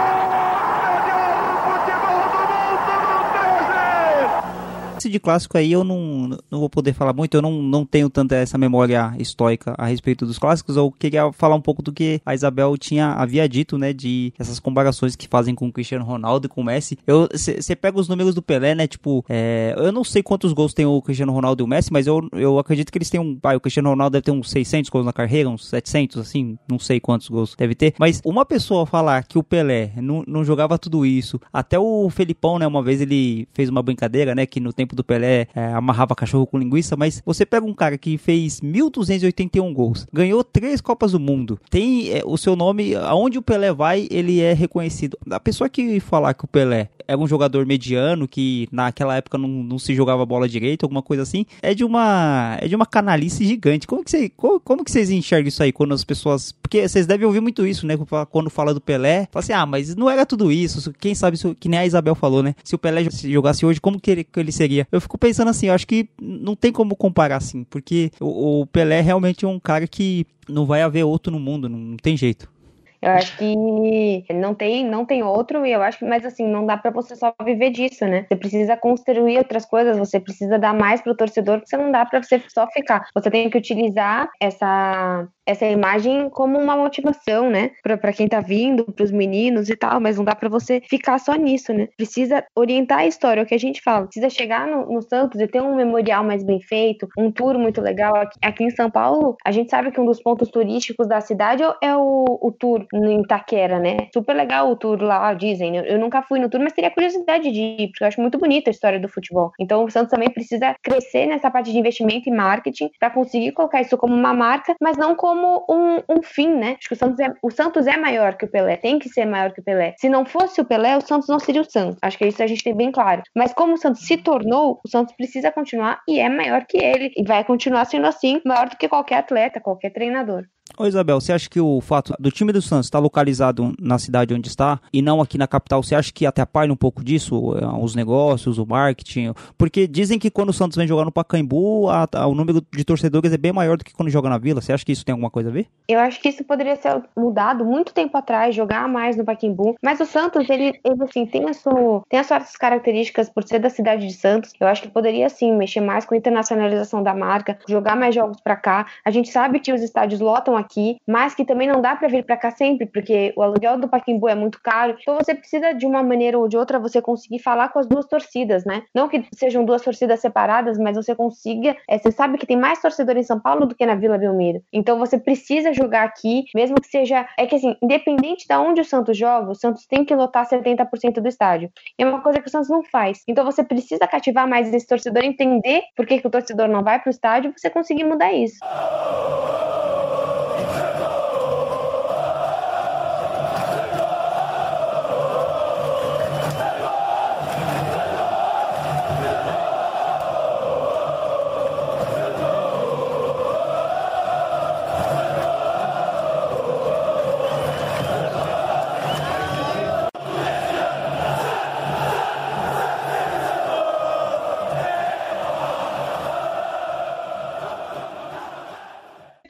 Esse de clássico aí eu não, não vou poder falar muito, eu não, não tenho tanta essa memória estoica a respeito dos clássicos. Eu queria falar um pouco do que a Isabel tinha havia dito, né? De essas comparações que fazem com o Cristiano Ronaldo e com o Messi. Você pega os números do Pelé, né? Tipo, é, eu não sei quantos gols tem o Cristiano Ronaldo e o Messi, mas eu, eu acredito que eles têm um. Ah, o Cristiano Ronaldo deve ter uns 600 gols na carreira, uns 700, assim, não sei quantos gols deve ter. Mas uma pessoa falar que o Pelé não, não jogava tudo isso, até o Felipão, né? Uma vez ele fez uma brincadeira, né? Que no tempo do Pelé é, amarrava cachorro com linguiça, mas você pega um cara que fez 1.281 gols, ganhou três Copas do Mundo, tem é, o seu nome, aonde o Pelé vai, ele é reconhecido. A pessoa que falar que o Pelé é um jogador mediano, que naquela época não, não se jogava bola direito, alguma coisa assim, é de uma é de uma canalice gigante. Como que, você, como, como que vocês enxergam isso aí quando as pessoas. Porque vocês devem ouvir muito isso, né? Quando fala do Pelé, fala assim, ah, mas não era tudo isso. Quem sabe, isso, que nem a Isabel falou, né? Se o Pelé jogasse hoje, como que ele, que ele seria? Eu fico pensando assim, eu acho que não tem como comparar assim, porque o, o Pelé realmente é um cara que não vai haver outro no mundo, não, não tem jeito. Eu acho que não tem, não tem outro, e eu acho que, mas assim, não dá para você só viver disso, né? Você precisa construir outras coisas, você precisa dar mais pro torcedor, porque você não dá para você só ficar. Você tem que utilizar essa essa imagem como uma motivação, né? Para quem tá vindo, para os meninos e tal, mas não dá para você ficar só nisso, né? Precisa orientar a história, é o que a gente fala. Precisa chegar no, no Santos e ter um memorial mais bem feito, um tour muito legal. Aqui, aqui, em São Paulo, a gente sabe que um dos pontos turísticos da cidade é o, o tour em Itaquera, né? Super legal o tour lá, dizem. Eu, eu nunca fui no tour, mas teria curiosidade de ir, porque eu acho muito bonita a história do futebol. Então o Santos também precisa crescer nessa parte de investimento e marketing para conseguir colocar isso como uma marca, mas não como um, um fim, né? Acho que o Santos, é, o Santos é maior que o Pelé, tem que ser maior que o Pelé. Se não fosse o Pelé, o Santos não seria o Santos. Acho que isso a gente tem bem claro. Mas como o Santos se tornou, o Santos precisa continuar e é maior que ele. E vai continuar sendo assim, maior do que qualquer atleta, qualquer treinador. Ô Isabel, você acha que o fato do time do Santos estar localizado na cidade onde está e não aqui na capital, você acha que atrapalha um pouco disso, eh, os negócios, o marketing? Porque dizem que quando o Santos vem jogar no Pacaembu, a, a, o número de torcedores é bem maior do que quando joga na Vila. Você acha que isso tem alguma coisa a ver? Eu acho que isso poderia ser mudado muito tempo atrás, jogar mais no Pacaembu. Mas o Santos, ele, ele assim, tem, a sua, tem as suas características por ser da cidade de Santos. Eu acho que poderia sim mexer mais com a internacionalização da marca, jogar mais jogos para cá. A gente sabe que os estádios lotam aqui, mas que também não dá para vir para cá sempre, porque o aluguel do Paquimbu é muito caro. Então você precisa de uma maneira ou de outra você conseguir falar com as duas torcidas, né? Não que sejam duas torcidas separadas, mas você consiga, é, você sabe que tem mais torcedor em São Paulo do que na Vila Belmiro. Então você precisa jogar aqui, mesmo que seja, é que assim, independente de onde o Santos joga, o Santos tem que lotar 70% do estádio. E é uma coisa que o Santos não faz. Então você precisa cativar mais esse torcedor, entender por que, que o torcedor não vai para o estádio, você conseguir mudar isso.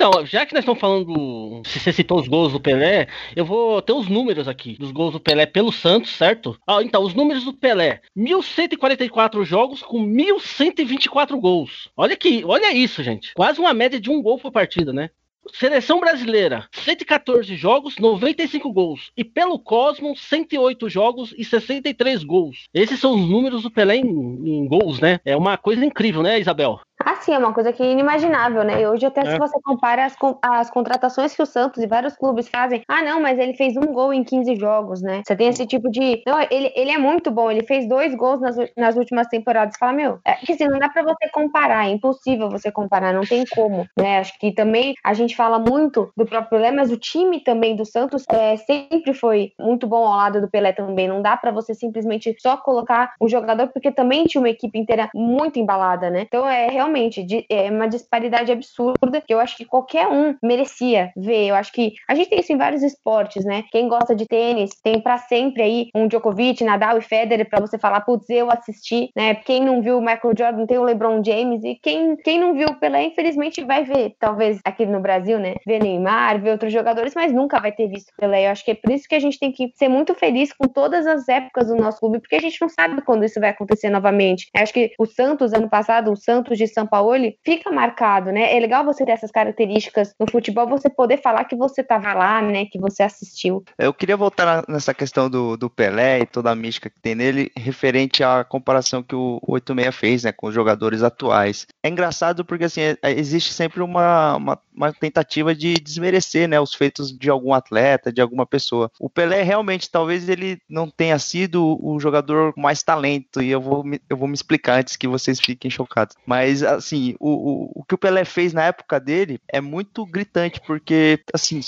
Então, já que nós estamos falando, se você citou os gols do Pelé, eu vou ter os números aqui dos gols do Pelé pelo Santos, certo? Ah, então, os números do Pelé: 1144 jogos com 1124 gols. Olha que, olha isso, gente. Quase uma média de um gol por partida, né? Seleção brasileira, 114 jogos, 95 gols. E pelo Cosmos, 108 jogos e 63 gols. Esses são os números do Pelé em, em gols, né? É uma coisa incrível, né, Isabel? Ah, sim, é uma coisa que é inimaginável, né? E hoje até é. se você compara as, as contratações que o Santos e vários clubes fazem, ah, não, mas ele fez um gol em 15 jogos, né? Você tem esse tipo de. Não, ele, ele é muito bom, ele fez dois gols nas, nas últimas temporadas. Fala, meu, é que assim, não dá pra você comparar, é impossível você comparar, não tem como, né? Acho que também a gente fala muito do próprio Pelé, mas o time também do Santos é, sempre foi muito bom ao lado do Pelé também. Não dá para você simplesmente só colocar o jogador, porque também tinha uma equipe inteira muito embalada, né? Então é realmente de, é uma disparidade absurda que eu acho que qualquer um merecia ver. Eu acho que a gente tem isso em vários esportes, né? Quem gosta de tênis tem para sempre aí um Djokovic, Nadal e Federer para você falar, putz, eu assisti, né? Quem não viu o Michael Jordan tem o LeBron James e quem, quem não viu o Pelé, infelizmente vai ver, talvez aqui no Brasil, né? Ver Neymar, ver outros jogadores, mas nunca vai ter visto Pelé. Eu acho que é por isso que a gente tem que ser muito feliz com todas as épocas do nosso clube, porque a gente não sabe quando isso vai acontecer novamente. Eu acho que o Santos, ano passado, o Santos de São Paulo, fica marcado, né? É legal você ter essas características no futebol, você poder falar que você estava lá, né? Que você assistiu. Eu queria voltar nessa questão do, do Pelé e toda a mística que tem nele, referente à comparação que o 86 fez, né? Com os jogadores atuais. É engraçado porque, assim, é, existe sempre uma, uma, uma tentativa de desmerecer, né? Os feitos de algum atleta, de alguma pessoa. O Pelé realmente, talvez ele não tenha sido o jogador com mais talento, e eu vou, eu vou me explicar antes que vocês fiquem chocados. Mas, assim, o, o, o que o Pelé fez na época dele é muito gritante, porque, assim,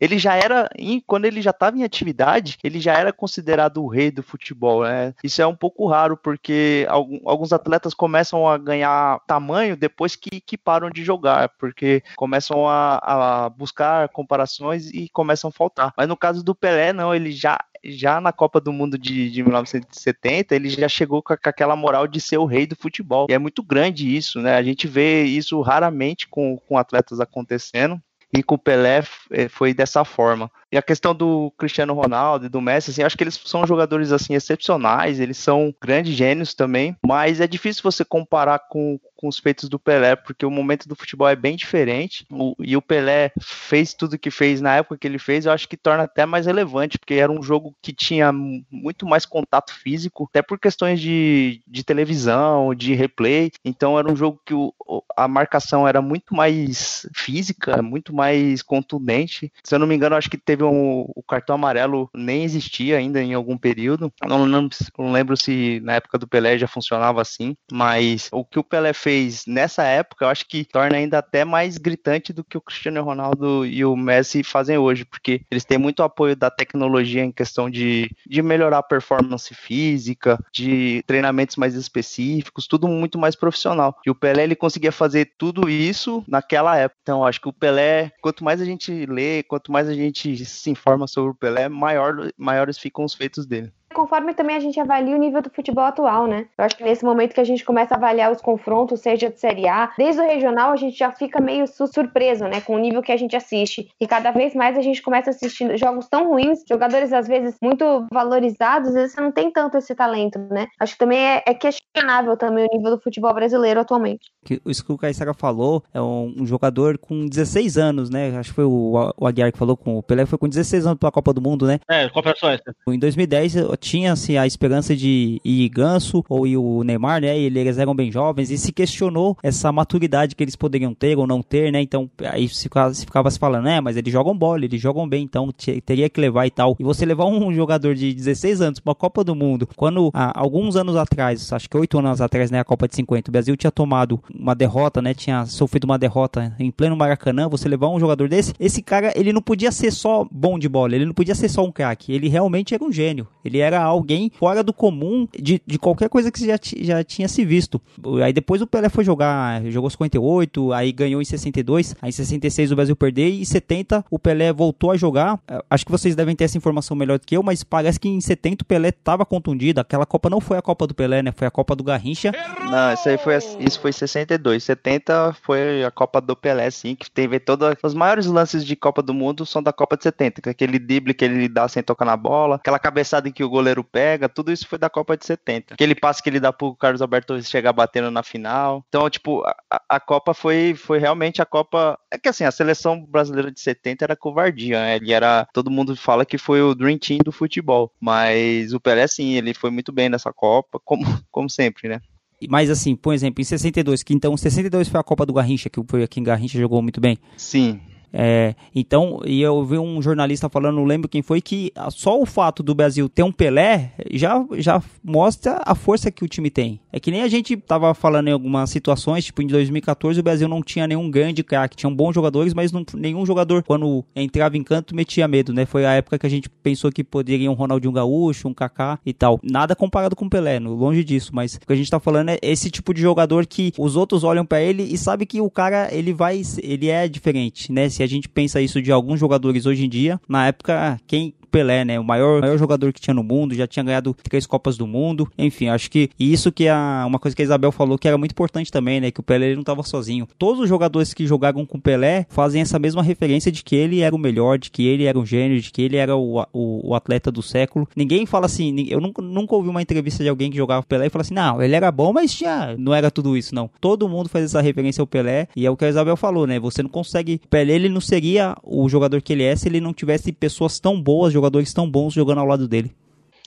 ele já era, quando ele já estava em atividade, ele já era considerado o rei do futebol, né? Isso é um pouco raro, porque alguns atletas começam a ganhar tamanho depois que, que param de jogar, porque começam a, a buscar comparações e começam a faltar. Mas no caso do Pelé, não, ele já já na Copa do Mundo de, de 1970, ele já chegou com, aquela moral de ser o rei do futebol. E é muito grande isso, né? A gente vê isso raramente com, com atletas acontecendo. E com o Pelé eh, foi dessa forma. E a questão do Cristiano Ronaldo e do Messi, assim, acho que eles são jogadores assim excepcionais, eles são grandes gênios também, mas é difícil você comparar com, com os feitos do Pelé, porque o momento do futebol é bem diferente. O, e o Pelé fez tudo que fez na época que ele fez, eu acho que torna até mais relevante, porque era um jogo que tinha muito mais contato físico, até por questões de, de televisão, de replay. Então era um jogo que o, a marcação era muito mais física, muito mais contundente. Se eu não me engano, acho que teve um, o cartão amarelo nem existia ainda em algum período. Não, não, não lembro se na época do Pelé já funcionava assim, mas o que o Pelé fez fez nessa época, eu acho que torna ainda até mais gritante do que o Cristiano Ronaldo e o Messi fazem hoje, porque eles têm muito apoio da tecnologia em questão de, de melhorar a performance física, de treinamentos mais específicos, tudo muito mais profissional. E o Pelé ele conseguia fazer tudo isso naquela época. Então, acho que o Pelé, quanto mais a gente lê, quanto mais a gente se informa sobre o Pelé, maior, maiores ficam os feitos dele conforme também a gente avalia o nível do futebol atual, né? Eu acho que nesse momento que a gente começa a avaliar os confrontos, seja de Série A, desde o regional, a gente já fica meio surpreso, né, com o nível que a gente assiste. E cada vez mais a gente começa a assistir jogos tão ruins, jogadores às vezes muito valorizados, às vezes você não tem tanto esse talento, né? Acho que também é, é questionável também o nível do futebol brasileiro atualmente. Isso que o Caissara falou é um, um, jogador com 16 anos, né? Acho que foi o, o Aguiar que falou com o Pelé, foi com 16 anos pra Copa do Mundo, né? É, Copa Suécia. Em 2010 tinha-se a esperança de ir Ganso ou ir o Neymar, né? E eles eram bem jovens e se questionou essa maturidade que eles poderiam ter ou não ter, né? Então aí se ficava se, ficava se falando, né? Mas eles jogam bola, eles jogam bem, então teria que levar e tal. E você levar um <laughs> jogador de 16 anos para a Copa do Mundo, quando há alguns anos atrás, acho que oito anos atrás, né? A Copa de 50, o Brasil tinha tomado uma derrota, né? Tinha sofrido uma derrota em pleno Maracanã. Você levar um jogador desse, esse cara, ele não podia ser só bom de bola, ele não podia ser só um craque, ele realmente era um gênio. Ele era alguém alguém fora do comum de, de qualquer coisa que já, já tinha se visto. Aí depois o Pelé foi jogar, jogou 58, aí ganhou em 62, aí em 66 o Brasil perdeu e em 70 o Pelé voltou a jogar. É, acho que vocês devem ter essa informação melhor do que eu, mas parece que em 70 o Pelé estava contundido. Aquela Copa não foi a Copa do Pelé, né? Foi a Copa do Garrincha. Não, isso aí foi isso foi 62. 70 foi a Copa do Pelé, sim, que teve todos os maiores lances de Copa do Mundo são da Copa de 70, que é aquele drible que ele dá sem tocar na bola, aquela cabeçada em que o goleiro pega tudo isso foi da Copa de 70. Aquele passe que ele dá pro Carlos Alberto chegar batendo na final. Então, tipo, a, a, Copa foi, foi realmente a Copa. É que assim, a seleção brasileira de 70 era covardia, né? Ele era. Todo mundo fala que foi o Dream Team do futebol. Mas o Pelé, sim, ele foi muito bem nessa Copa, como, <laughs> como sempre, né? Mas assim, por exemplo, em 62, que então 62 foi a Copa do Garrincha, que foi aqui em Garrincha jogou muito bem. Sim. É, então, e eu vi um jornalista falando, não lembro quem foi, que só o fato do Brasil ter um Pelé já, já mostra a força que o time tem. É que nem a gente tava falando em algumas situações, tipo em 2014 o Brasil não tinha nenhum grande craque, tinham bons jogadores, mas não, nenhum jogador, quando entrava em canto, metia medo, né? Foi a época que a gente pensou que poderia um Ronaldinho Gaúcho, um Kaká e tal. Nada comparado com o Pelé, longe disso, mas o que a gente tá falando é esse tipo de jogador que os outros olham para ele e sabe que o cara, ele vai, ele é diferente, né? Se a gente pensa isso de alguns jogadores hoje em dia, na época, quem Pelé, né? O maior, maior jogador que tinha no mundo, já tinha ganhado três Copas do Mundo. Enfim, acho que isso que é uma coisa que a Isabel falou que era muito importante também, né? Que o Pelé ele não estava sozinho. Todos os jogadores que jogavam com o Pelé fazem essa mesma referência de que ele era o melhor, de que ele era um gênio, de que ele era o, o, o atleta do século. Ninguém fala assim, eu nunca, nunca ouvi uma entrevista de alguém que jogava Pelé e fala assim, não, ele era bom, mas tinha, não era tudo isso, não. Todo mundo faz essa referência ao Pelé e é o que a Isabel falou, né? Você não consegue. Pelé ele não seria o jogador que ele é se ele não tivesse pessoas tão boas, jogadores tão bons jogando ao lado dele.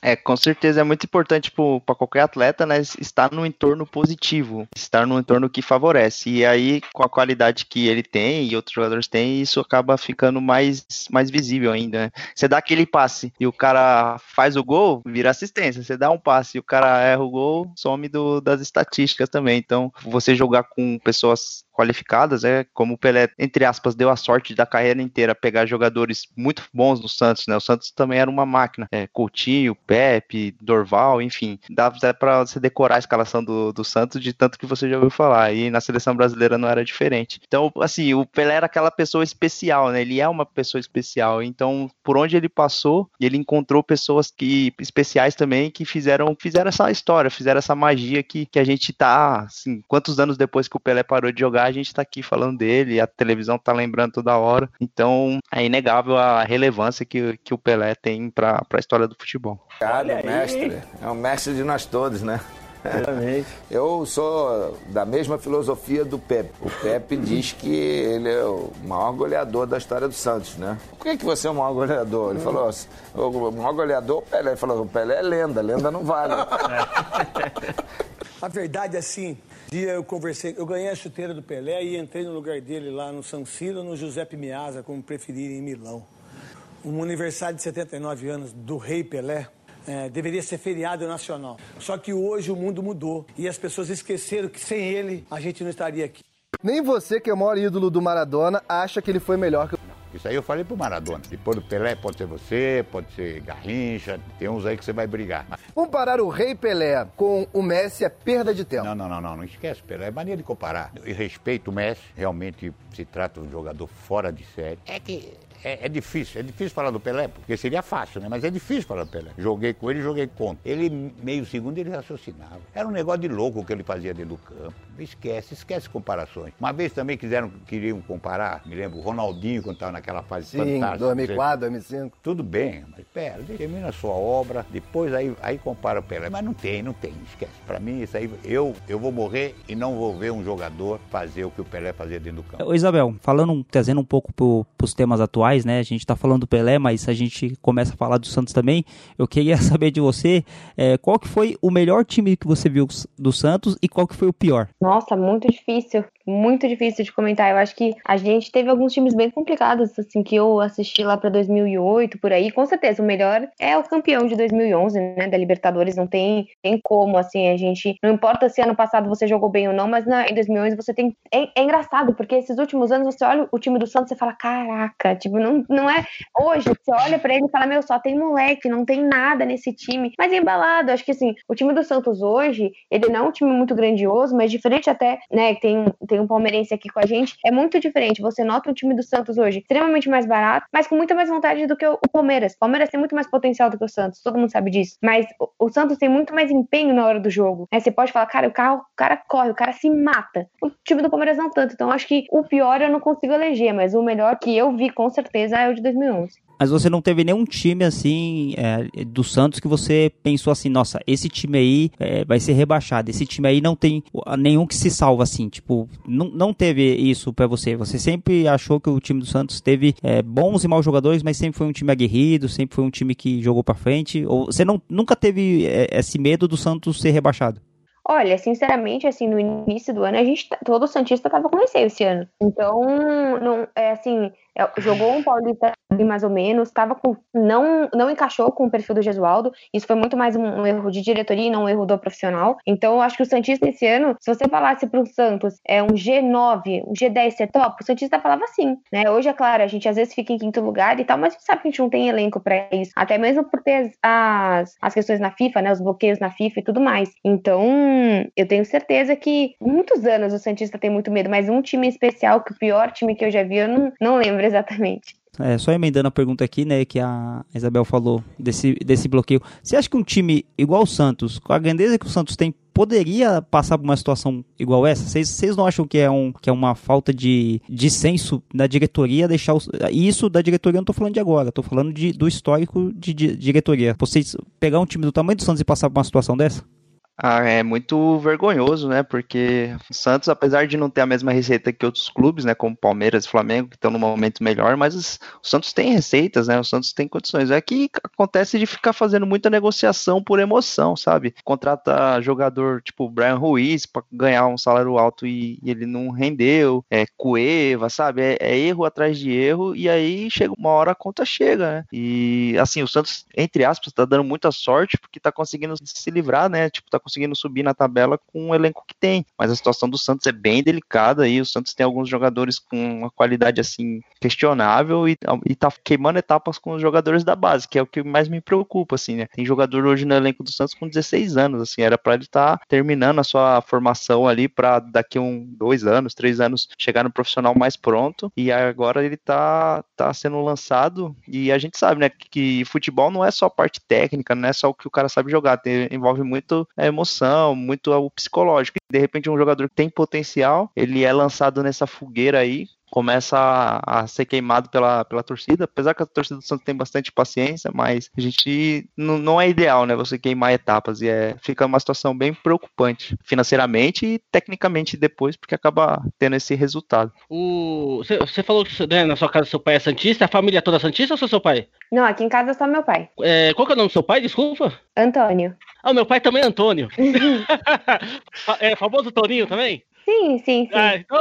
É, com certeza é muito importante para qualquer atleta, né, estar no entorno positivo, estar no entorno que favorece. E aí, com a qualidade que ele tem e outros jogadores têm, isso acaba ficando mais, mais visível ainda. Né? Você dá aquele passe e o cara faz o gol, vira assistência. Você dá um passe e o cara erra o gol, some do, das estatísticas também. Então, você jogar com pessoas qualificadas, é como o Pelé, entre aspas, deu a sorte da carreira inteira pegar jogadores muito bons no Santos, né? O Santos também era uma máquina. É, Coutinho, Pepe, Dorval, enfim. Dava até pra você decorar a escalação do, do Santos de tanto que você já ouviu falar. E na seleção brasileira não era diferente. Então, assim, o Pelé era aquela pessoa especial, né? Ele é uma pessoa especial. Então, por onde ele passou, ele encontrou pessoas que especiais também que fizeram, fizeram essa história, fizeram essa magia que, que a gente tá, assim, quantos anos depois que o Pelé parou de jogar lembrar, a gente tá aqui falando dele, a televisão tá lembrando toda hora. Então, é inegável a relevância que, que o Pelé tem para a história do futebol. Olha, mestre, é o mestre de nós todos, né? <laughs> Eu sou da mesma filosofia do Pepe. O Pepe diz que ele é o maior goleador da história do Santos, né? Por que, que você é o maior goleador? Ele falou, o maior goleador, o Pelé. Ele falou, o Pelé é lenda, lenda não vale. <laughs> A verdade é assim, dia eu conversei, eu ganhei a chuteira do Pelé e entrei no lugar dele lá no San Siro, no Giuseppe Meazza, como preferirem, em Milão. Um aniversário de 79 anos do rei Pelé, é, deveria ser feriado nacional. Só que hoje o mundo mudou e as pessoas esqueceram que sem ele a gente não estaria aqui. Nem você, que é o maior ídolo do Maradona, acha que ele foi melhor que. Isso aí eu falei pro Maradona. Depois do Pelé, pode ser você, pode ser Garrincha, tem uns aí que você vai brigar. Mas- Comparar o Rei Pelé com o Messi é perda de tempo. Não, não, não, não, não esquece, Pelé. É maneira de comparar. Eu respeito o Messi, realmente se trata de um jogador fora de série. É que é, é difícil, é difícil falar do Pelé, porque seria fácil, né? Mas é difícil falar do Pelé. Joguei com ele, joguei contra. Ele, meio segundo, ele raciocinava. Era um negócio de louco o que ele fazia dentro do campo. Esquece, esquece comparações. Uma vez também quiseram, queriam comparar, me lembro, o Ronaldinho, quando estava naquela fase Sim, fantástica. 2004, 2005. Tudo bem, mas pera, termina a sua obra, depois aí, aí compara o Pelé. Mas não tem, não tem, esquece. Pra mim, isso aí, eu, eu vou morrer e não vou ver um jogador fazer o que o Pelé fazia dentro do campo. Ô Isabel, falando, trazendo um pouco pro, pros temas atuais, né? A gente tá falando do Pelé, mas a gente começa a falar do Santos também. Eu queria <laughs> saber de você, é, qual que foi o melhor time que você viu do Santos e qual que foi o pior? Nossa, muito difícil, muito difícil de comentar. Eu acho que a gente teve alguns times bem complicados, assim, que eu assisti lá pra 2008, por aí. Com certeza, o melhor é o campeão de 2011, né, da Libertadores. Não tem, tem como, assim, a gente... Não importa se ano passado você jogou bem ou não, mas na, em 2011 você tem... É, é engraçado, porque esses últimos anos você olha o time do Santos e fala, caraca, tipo, não, não é... Hoje, você olha pra ele e fala, meu, só tem moleque, não tem nada nesse time. Mas é embalado, acho que, assim, o time do Santos hoje, ele não é um time muito grandioso, mas diferente até, né, tem, tem um palmeirense aqui com a gente, é muito diferente. Você nota o time do Santos hoje extremamente mais barato, mas com muita mais vontade do que o, Palmeiras. O Palmeiras tem muito mais potencial do que o Santos, todo mundo sabe disso. Mas o, Santos tem muito mais empenho na hora do jogo. né? Você pode falar, cara, o cara, o cara corre, o cara se mata. O time do Palmeiras não tanto. Então acho que o pior eu não consigo eleger, mas o melhor que eu vi com certeza é o de 2011. Mas você não teve nenhum time assim é, do Santos que você pensou assim, nossa, esse time aí é, vai ser rebaixado, esse time aí não tem nenhum que se salva assim, tipo, não, não teve isso pra você. Você sempre achou que o time do Santos teve é, bons e maus jogadores, mas sempre foi um time aguerrido, sempre foi um time que jogou pra frente. Ou você não, nunca teve é, esse medo do Santos ser rebaixado? Olha, sinceramente, assim, no início do ano, a gente, todo Santista tava com receio esse ano. Então, não, é assim, jogou um Paulista mais ou menos, tava com, não, não encaixou com o perfil do Gesualdo, isso foi muito mais um, erro de diretoria e não um erro do profissional. Então, eu acho que o Santista esse ano, se você falasse pro Santos, é um G9, um G10 ser top, o Santista falava sim, né? Hoje, é claro, a gente às vezes fica em quinto lugar e tal, mas a gente sabe que a gente não tem elenco pra isso, até mesmo por ter as, as questões na FIFA, né, os bloqueios na FIFA e tudo mais. Então, eu tenho certeza que muitos anos o Santista tem muito medo, mas um time especial, que o pior time que eu já vi, eu não, não lembro exatamente. É, só emendando a pergunta aqui, né, que a Isabel falou desse, desse bloqueio. Você acha que um time igual o Santos, com a grandeza que o Santos tem, poderia passar por uma situação igual essa? Vocês, não acham que é, um, que é uma falta de, de senso da diretoria deixar Isso da diretoria eu não tô falando de agora, tô falando de, do histórico de, de diretoria. Vocês pegar um time do tamanho do Santos e passar por uma situação dessa? Ah, é muito vergonhoso, né? Porque o Santos, apesar de não ter a mesma receita que outros clubes, né? Como Palmeiras e Flamengo, que estão no momento melhor, mas o Santos tem receitas, né? O Santos tem condições. É que acontece de ficar fazendo muita negociação por emoção, sabe? Contrata jogador tipo Brian Ruiz para ganhar um salário alto e, e, ele não rendeu, é Cueva, sabe? É, é, erro atrás de erro e aí chega uma hora a conta chega, né? E assim, o Santos, entre aspas, tá dando muita sorte porque tá conseguindo se livrar, né? Tipo, tá conseguindo subir na tabela com o elenco que tem. Mas a situação do Santos é bem delicada aí. O Santos tem alguns jogadores com uma qualidade assim questionável e, e tá queimando etapas com os jogadores da base, que é o que mais me preocupa, assim, né? Tem jogador hoje no elenco do Santos com 16 anos, assim, era para ele estar tá terminando a sua formação ali para daqui um dois anos, três anos chegar no profissional mais pronto. E agora ele tá, tá sendo lançado e a gente sabe, né, que, que futebol não é só parte técnica, não é só o que o cara sabe jogar, tem, envolve muito é, emoção, muito o psicológico. De repente, um jogador que tem potencial, ele é lançado nessa fogueira aí, começa a, a, ser queimado pela, pela torcida, apesar que a torcida do Santos tem bastante paciência, mas a gente não, não é ideal, né? Você queimar etapas e é, fica uma situação bem preocupante financeiramente e tecnicamente depois, porque acaba tendo esse resultado. O, você falou que né, na sua casa seu pai é Santista, a família é toda Santista ou só seu pai? Não, aqui em casa é só meu pai. É, qual que é o nome do seu pai? Desculpa. Antônio. Ah, meu pai também é Antônio. <laughs> <laughs> é famoso Toninho também? Sim, sim, sim. Ah, então,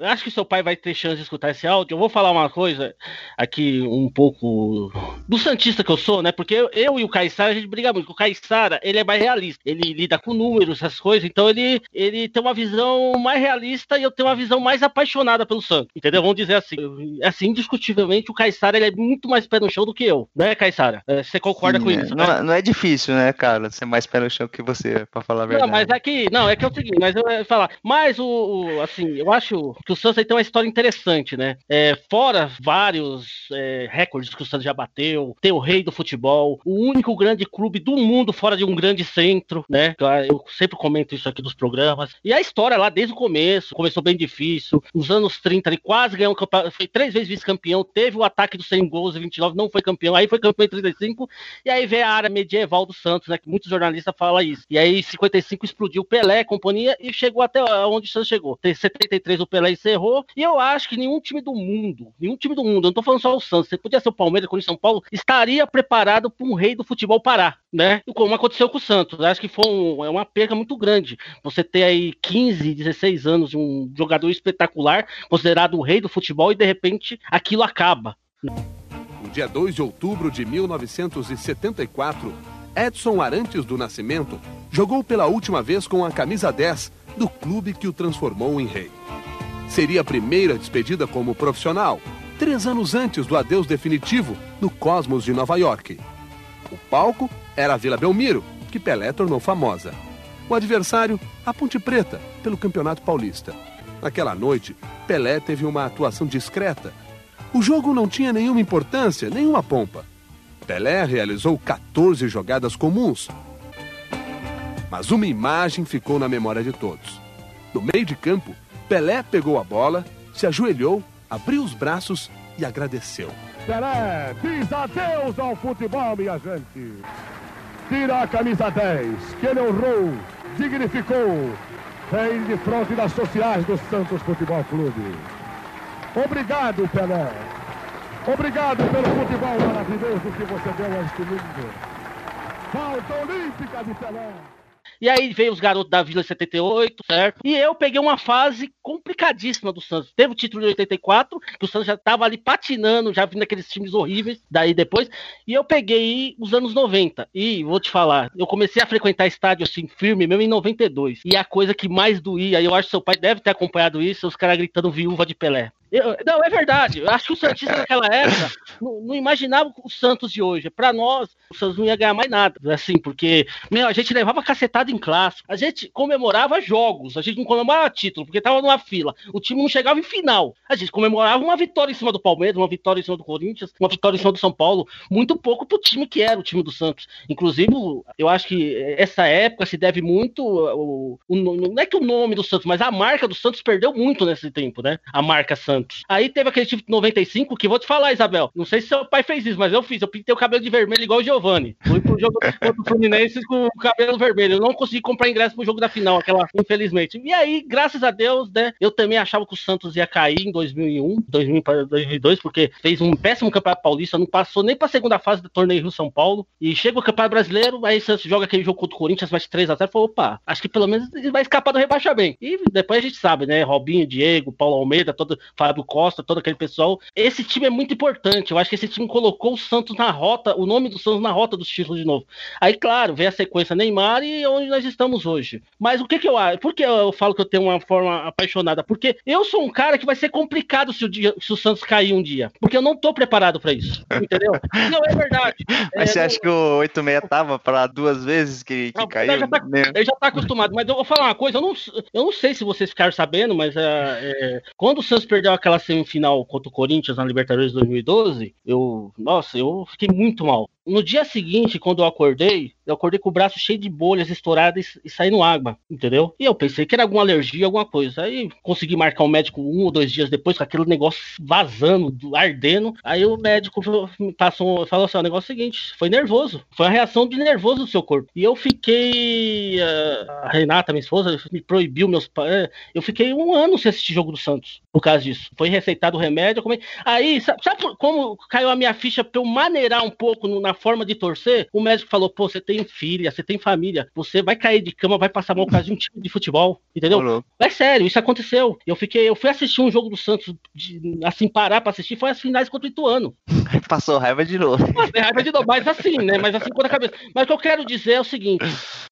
acho que seu pai vai ter chance de escutar esse áudio. Eu vou falar uma coisa aqui, um pouco do Santista que eu sou, né? Porque eu, eu e o Caissara, a gente briga muito. O Caissara, ele é mais realista. Ele lida com números, essas coisas. Então, ele, ele tem uma visão mais realista e eu tenho uma visão mais apaixonada pelo Santos. Entendeu? Vamos dizer assim. Assim, indiscutivelmente, o Caissara, ele é muito mais pé no chão do que eu. Né, Caissara? É, você concorda sim, com é. isso? Não, né? não, é difícil, né, cara? Ser mais pé no chão que você, pra falar a verdade. Não, mas é que, não, é que é o seguinte, mas eu ia falar, mas o, o, assim, eu acho que o Santos tem uma história interessante, né? É, fora vários é, recordes que o Santos já bateu, tem o rei do futebol, o único grande clube do mundo fora de um grande centro, né? Eu sempre comento isso aqui nos programas. E a história lá desde o começo, começou bem difícil, nos anos 30 ele quase ganhou foi três vezes vice-campeão, teve o ataque dos 100 gols e 29, não foi campeão, aí foi campeão em 35, e aí veio a área medieval do Santos, né? Que muitos jornalistas falam isso. E aí em 55 explodiu Pelé, companhia, e chegou até onde o Santos chegou. Tem 73 o Pelé encerrou. E eu acho que nenhum time do mundo, nenhum time do mundo, eu não tô falando só o Santos, você podia ser o Palmeiras, o São Paulo, estaria preparado para um rei do futebol parar, né? Como aconteceu com o Santos. Eu acho que foi um, é uma perca muito grande. Você ter aí 15, 16 anos de um jogador espetacular, considerado o rei do futebol, e de repente aquilo acaba. No dia 2 de outubro de 1974, Edson Arantes do Nascimento jogou pela última vez com a camisa 10 do clube que o transformou em rei. Seria a primeira despedida como profissional, três anos antes do adeus definitivo no Cosmos de Nova York. O palco era a Vila Belmiro, que Pelé tornou famosa. O adversário, a Ponte Preta, pelo Campeonato Paulista. Naquela noite, Pelé teve uma atuação discreta. O jogo não tinha nenhuma importância, nenhuma pompa. Pelé realizou 14 jogadas comuns, mas uma imagem ficou na memória de todos. No meio de campo, Pelé pegou a bola, se ajoelhou, abriu os braços e agradeceu. Pelé diz adeus ao futebol, minha gente. Tira a camisa 10, que ele honrou, dignificou, vem de fronte das sociais do Santos Futebol Clube. Obrigado, Pelé. Obrigado pelo futebol maravilhoso que você deu a este mundo. Falta olímpica de Pelé. E aí veio os garotos da Vila 78, certo? E eu peguei uma fase complicadíssima do Santos. Teve o título de 84, que o Santos já tava ali patinando, já vindo aqueles times horríveis, daí depois. E eu peguei os anos 90. E vou te falar, eu comecei a frequentar estádio assim, firme mesmo em 92. E a coisa que mais doía, eu acho que seu pai deve ter acompanhado isso, os caras gritando viúva de Pelé. Eu, não, é verdade. Eu acho que o Santista <laughs> naquela época não, não, imaginava o Santos de hoje. Para nós, o Santos não ia ganhar mais nada. Assim, porque, meu, a gente levava cacetada em clássico. A gente comemorava jogos. A gente não comemorava título, porque tava numa fila. O time não chegava em final. A gente comemorava uma vitória em cima do Palmeiras, uma vitória em cima do Corinthians, uma vitória em cima do São Paulo. Muito pouco pro time que era o time do Santos. Inclusive, eu acho que essa época se deve muito. O, o, não é que o nome do Santos, mas a marca do Santos perdeu muito nesse tempo, né? A marca Santos. Aí teve aquele tipo de 95 que vou te falar, Isabel. Não sei se seu pai fez isso, mas eu fiz. Eu pintei o cabelo de vermelho igual o Giovanni. Fui jogo <laughs> contra o Fluminense com o cabelo vermelho. Eu não consegui comprar ingresso pro jogo da final, aquela, infelizmente. E aí, graças a Deus, né? Eu também achava que o Santos ia cair em 2001, 2000 para 2002, porque fez um péssimo campeonato paulista, não passou nem pra segunda fase do torneio Rio São Paulo. E chega o campeonato brasileiro, aí o Santos joga aquele jogo contra o Corinthians, vai 3x0. Falou, opa, acho que pelo menos ele vai escapar do rebaixamento. E depois a gente sabe, né? Robinho, Diego, Paulo Almeida, todo, Fábio Costa, todo aquele pessoal. Esse time é muito importante. Eu acho que esse time colocou o Santos na rota, o nome do Santos na rota dos títulos de novo. Aí, claro, vem a sequência Neymar e onde nós estamos hoje. Mas o que que eu acho? Por que eu falo que eu tenho uma forma apaixonada? Porque eu sou um cara que vai ser complicado se o, dia, se o Santos cair um dia. Porque eu não tô preparado para isso. Entendeu? <laughs> não, é verdade. Mas é, você não... acha que o 86 tava para duas vezes que, que não, caiu? Ele já, tá, ele já tá acostumado. Mas eu vou falar uma coisa, eu não, eu não sei se vocês ficaram sabendo, mas é, é, quando o Santos perdeu aquela semifinal contra o Corinthians na Libertadores 2012, eu, nossa, eu fiquei muito mal. No dia seguinte, quando eu acordei, Eu acordei com o braço cheio de bolhas estouradas e, saindo água, entendeu? E eu pensei que era alguma alergia, alguma coisa. Aí consegui marcar um médico um ou dois dias depois com aquele negócio vazando, ardendo. Aí o médico passou, falou assim: o negócio é o seguinte, foi nervoso. Foi uma reação de nervoso do seu corpo. E eu fiquei. A Renata, minha esposa, me proibiu meus pais. Eu fiquei um ano sem assistir jogo do Santos por causa disso. Foi receitado o remédio. Come... Aí, sabe, sabe, como caiu a minha ficha pra eu maneirar um pouco na forma de torcer? O médico falou: pô, você tem filha, você tem família, você vai cair de cama, vai passar mal por causa de um time de futebol. Entendeu? É sério, isso aconteceu. Eu fiquei, eu fui assistir um jogo do Santos, de, assim, parar pra assistir, foi as finais contra o Ituano. <laughs> Passou raiva de novo. Passei raiva de novo, mas assim, né? Mas assim, com a cabeça. Mas o que eu quero dizer é o seguinte: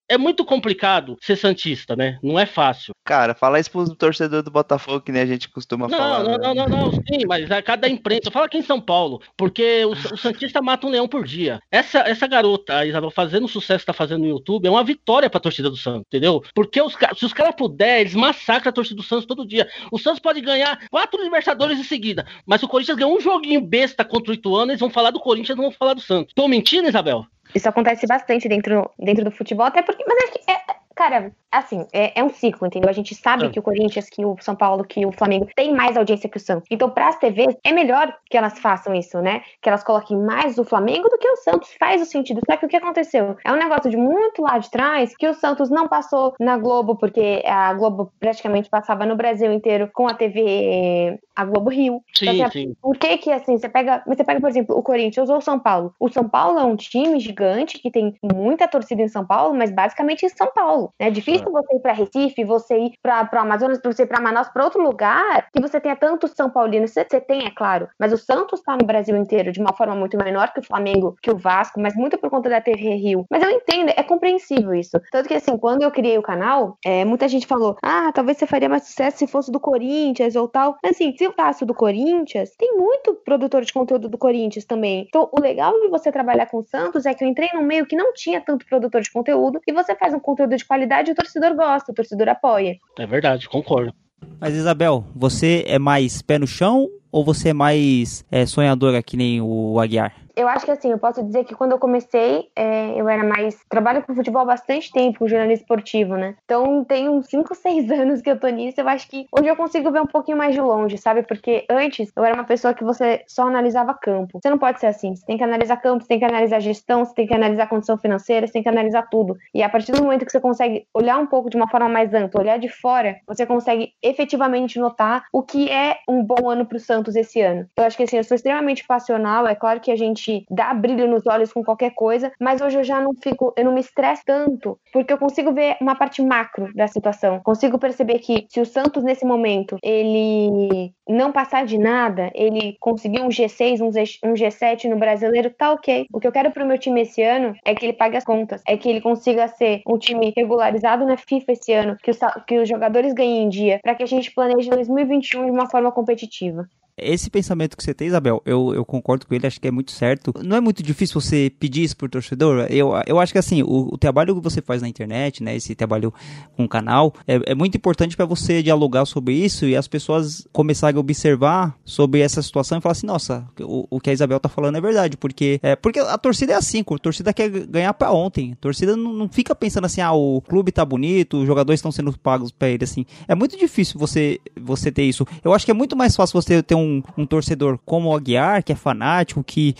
é muito complicado ser Santista, né? Não é fácil. Cara, fala isso pro torcedor do Botafogo, que nem a gente costuma não, falar. Não, né? não, não, não, sim, mas a cada imprensa. Fala aqui em São Paulo, porque o, o Santista mata um leão por dia. Essa, essa garota, a Isabel, fazendo o sucesso que tá fazendo no YouTube, é uma vitória pra torcida do Santos, entendeu? Porque os, se os caras puderem, eles massacram a torcida do Santos todo dia. O Santos pode ganhar quatro Libertadores em seguida, mas o Corinthians ganhou um joguinho besta contra o Ituano, eles vão falar do Corinthians, não vão falar do Santos. Tô mentindo, Isabel? Isso acontece bastante dentro, dentro do futebol, até porque. Mas é. É, cara, assim, é, é, um ciclo, entendeu? A gente sabe é. que o Corinthians, que o São Paulo, que o Flamengo tem mais audiência que o Santos. Então, para as TVs, é melhor que elas façam isso, né? Que elas coloquem mais o Flamengo do que o Santos. Faz o sentido. Só que o que aconteceu? É um negócio de muito lá de trás que o Santos não passou na Globo, porque a Globo praticamente passava no Brasil inteiro com a TV, a Globo Rio. Sim, então, sim. Por que que, assim, você pega, você pega, por exemplo, o Corinthians ou o São Paulo. O São Paulo é um time gigante que tem muita torcida em São Paulo, mas basicamente em São Paulo. É difícil você ir para Recife, você ir para Amazonas, você ir para Manaus, para outro lugar, que você tenha tantos São Paulinos. Você, você tem, é claro, mas o Santos está no Brasil inteiro de uma forma muito menor que o Flamengo, que o Vasco, mas muito por conta da TV Rio. Mas eu entendo, é compreensível isso. Tanto que, assim, quando eu criei o canal, é, muita gente falou: ah, talvez você faria mais sucesso se fosse do Corinthians ou tal. Mas, assim, se eu faço do Corinthians, tem muito produtor de conteúdo do Corinthians também. Então, o legal de você trabalhar com o Santos é que eu entrei num meio que não tinha tanto produtor de conteúdo e você faz um conteúdo de qualidade e o torcedor gosta, o torcedor apoia. É verdade, concordo. Mas Isabel, você é mais pé no chão ou você é mais é, sonhadora que nem o Aguiar? eu acho que assim, eu posso dizer que quando eu comecei, é, eu era mais. Trabalho com futebol há bastante tempo, com jornalismo esportivo, né? Então tem uns 5, 6 <laughs> anos que eu tô nisso. Eu acho que hoje eu consigo ver um pouquinho mais de longe, sabe? Porque antes eu era uma pessoa que você só analisava campo. Você não pode ser assim. Você tem que analisar campo, você tem que analisar gestão, você tem que analisar condição financeira, você tem que analisar tudo. E a partir do momento que você consegue olhar um pouco de uma forma mais ampla, olhar de fora, você consegue efetivamente notar o que é um bom ano pro Santos esse ano. Eu acho que assim, eu sou extremamente passional. É claro que a gente dá brilho nos olhos com qualquer coisa, mas hoje eu já não fico, eu não me estresso tanto, porque eu consigo ver uma parte macro da situação. Consigo perceber que se o Santos nesse momento ele não passar de nada, ele conseguir um G6, um, G7 no brasileiro, tá ok. O que eu quero pro meu time esse ano é que ele pague as contas, é que ele consiga ser um time regularizado na FIFA esse ano, que os, que os jogadores ganhem em dia, para que a gente planeje 2021 de uma forma competitiva. Esse pensamento que você tem, Isabel, eu, eu concordo com ele, acho que é muito certo. Não é muito difícil você pedir isso pro torcedor? Eu, eu acho que assim, o, o trabalho que você faz na internet, né, esse trabalho com o canal, é, é muito importante para você dialogar sobre isso e as pessoas começarem a observar sobre essa situação e falar assim, nossa, o, o que a Isabel tá falando é verdade, porque é, porque a torcida é assim, a torcida quer ganhar para ontem. A torcida não, não fica pensando assim, ah, o clube tá bonito, os jogadores estão sendo pagos para ele assim. É muito difícil você você ter isso. Eu acho que é muito mais fácil você ter um um, um torcedor como o Aguiar, que é fanático, que,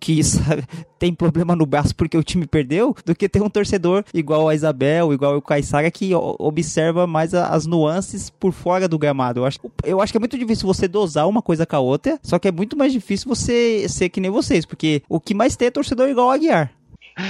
que sabe, <laughs> tem problema no braço porque o time perdeu, do que ter um torcedor igual a Isabel, igual o Caissara, que observa mais as nuances por fora do gramado. Eu acho, eu acho que é muito difícil você dosar uma coisa com a outra, só que é muito mais difícil você ser que nem vocês, porque o que mais tem é torcedor igual o Aguiar.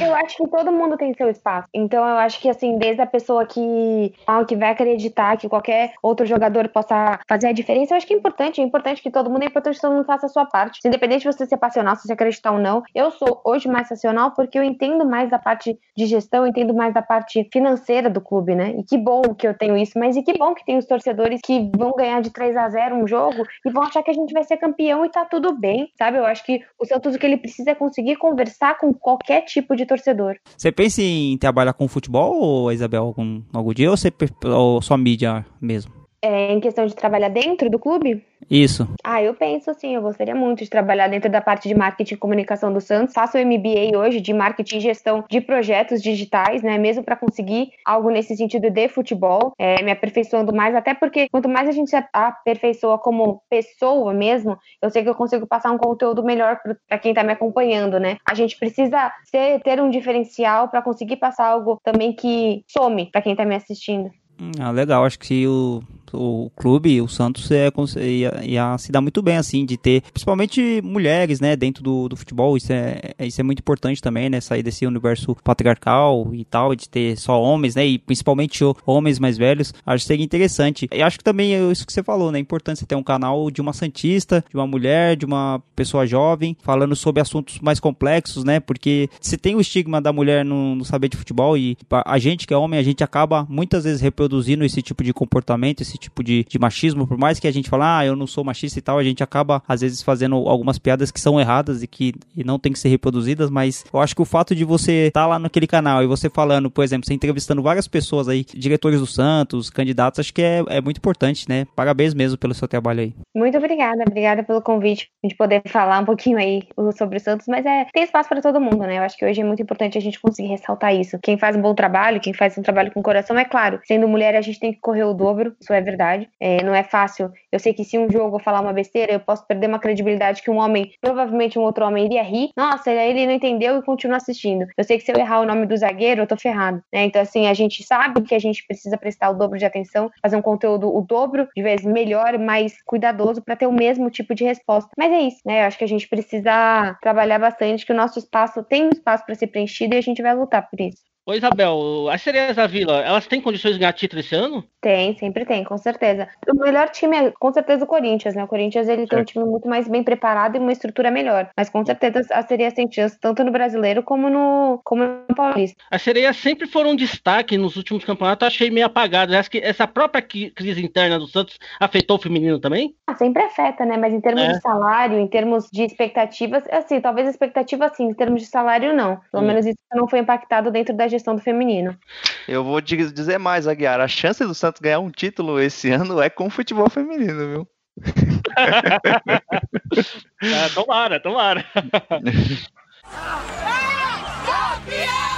Eu acho que todo mundo tem seu espaço. Então eu acho que assim, desde a pessoa que, ah, que vai acreditar que qualquer outro jogador possa fazer a diferença, eu acho que é importante. É importante que todo mundo, é importante que todo mundo faça a sua parte. Independente de você ser passional, se você acreditar ou não. Eu sou hoje mais passional porque eu entendo mais da parte de gestão, entendo mais da parte financeira do clube, né? E que bom que eu tenho isso, mas e que bom que tem os torcedores que vão ganhar de 3 a 0 um jogo e vão achar que a gente vai ser campeão e tá tudo bem, sabe? Eu acho que o Santos o que ele precisa é conseguir conversar com qualquer tipo de torcedor. Você pensa em trabalhar com futebol, Isabel, algum, algum dia, ou, você, ou só mídia mesmo? É, em questão de trabalhar dentro do clube? Isso. Ah, eu penso sim, eu gostaria muito de trabalhar dentro da parte de marketing e comunicação do Santos. Faço o MBA hoje de marketing e gestão de projetos digitais, né? Mesmo para conseguir algo nesse sentido de futebol, é, me aperfeiçoando mais, até porque quanto mais a gente se aperfeiçoa como pessoa mesmo, eu sei que eu consigo passar um conteúdo melhor para quem está me acompanhando, né? A gente precisa ser, ter um diferencial para conseguir passar algo também que some para quem está me assistindo. Ah, legal. Acho que o, o clube, o Santos, é, ia, ia, se dar muito bem, assim, de ter, principalmente mulheres, né, dentro do, do futebol. Isso é, isso é muito importante também, né, sair desse universo patriarcal e tal, de ter só homens, né, e principalmente homens mais velhos. Acho que seria interessante. E acho que também é isso que você falou, né, é importante você ter um canal de uma santista, de uma mulher, de uma pessoa jovem, falando sobre assuntos mais complexos, né, porque você tem o estigma da mulher não saber de futebol e a gente que é homem, a gente acaba muitas vezes reproduzindo esse tipo de comportamento, esse tipo de, de machismo, por mais que a gente fale, ah, eu não sou machista e tal, a gente acaba às vezes fazendo algumas piadas que são erradas e que e não tem que ser reproduzidas, mas eu acho que o fato de você estar tá lá naquele canal e você falando, por exemplo, você entrevistando várias pessoas aí, diretores do Santos, candidatos, acho que é, é muito importante, né? Parabéns mesmo pelo seu trabalho aí. Muito obrigada, obrigada pelo convite, gente poder falar um pouquinho aí sobre o Santos, mas é tem espaço para todo mundo, né? Eu acho que hoje é muito importante a gente conseguir ressaltar isso. Quem faz um bom trabalho, quem faz um trabalho com coração, é claro, sendo mulher a gente tem que correr o dobro, isso é verdade verdade. É, não é fácil. Eu sei que se um jogo eu falar uma besteira, eu posso perder uma credibilidade que um homem, provavelmente um outro homem, iria rir. Nossa, ele não entendeu e continua assistindo. Eu sei que se eu errar o nome do zagueiro, eu tô ferrado. Né? Então, assim, a gente sabe que a gente precisa prestar o dobro de atenção, fazer um conteúdo o dobro de vezes melhor, mais cuidadoso para ter o mesmo tipo de resposta. Mas é isso, né? Eu acho que a gente precisa trabalhar bastante, que o nosso espaço tem um espaço para ser preenchido e a gente vai lutar por isso. Ô Isabel, as sereias da Vila, elas têm condições de ganhar título esse ano? Tem, sempre tem, com certeza. O melhor time é com certeza o Corinthians, né? O Corinthians ele tem um time muito mais bem preparado e uma estrutura melhor. Mas com certeza as sereias têm chance tanto no brasileiro como no, como no paulista. As sereias sempre foram um destaque nos últimos campeonatos, achei meio apagado. Acho que essa própria crise interna do Santos afetou o feminino também? Ah, sempre afeta, né? Mas em termos é. de salário, em termos de expectativas, assim, talvez expectativa sim, em termos de salário não. Pelo hum. menos isso não foi impactado dentro da gestão do feminino. Eu vou dizer mais, Aguiar. A chance do Santos ganhar um título esse ano é com o futebol feminino, viu? <laughs> é, tomara, tomara. <laughs>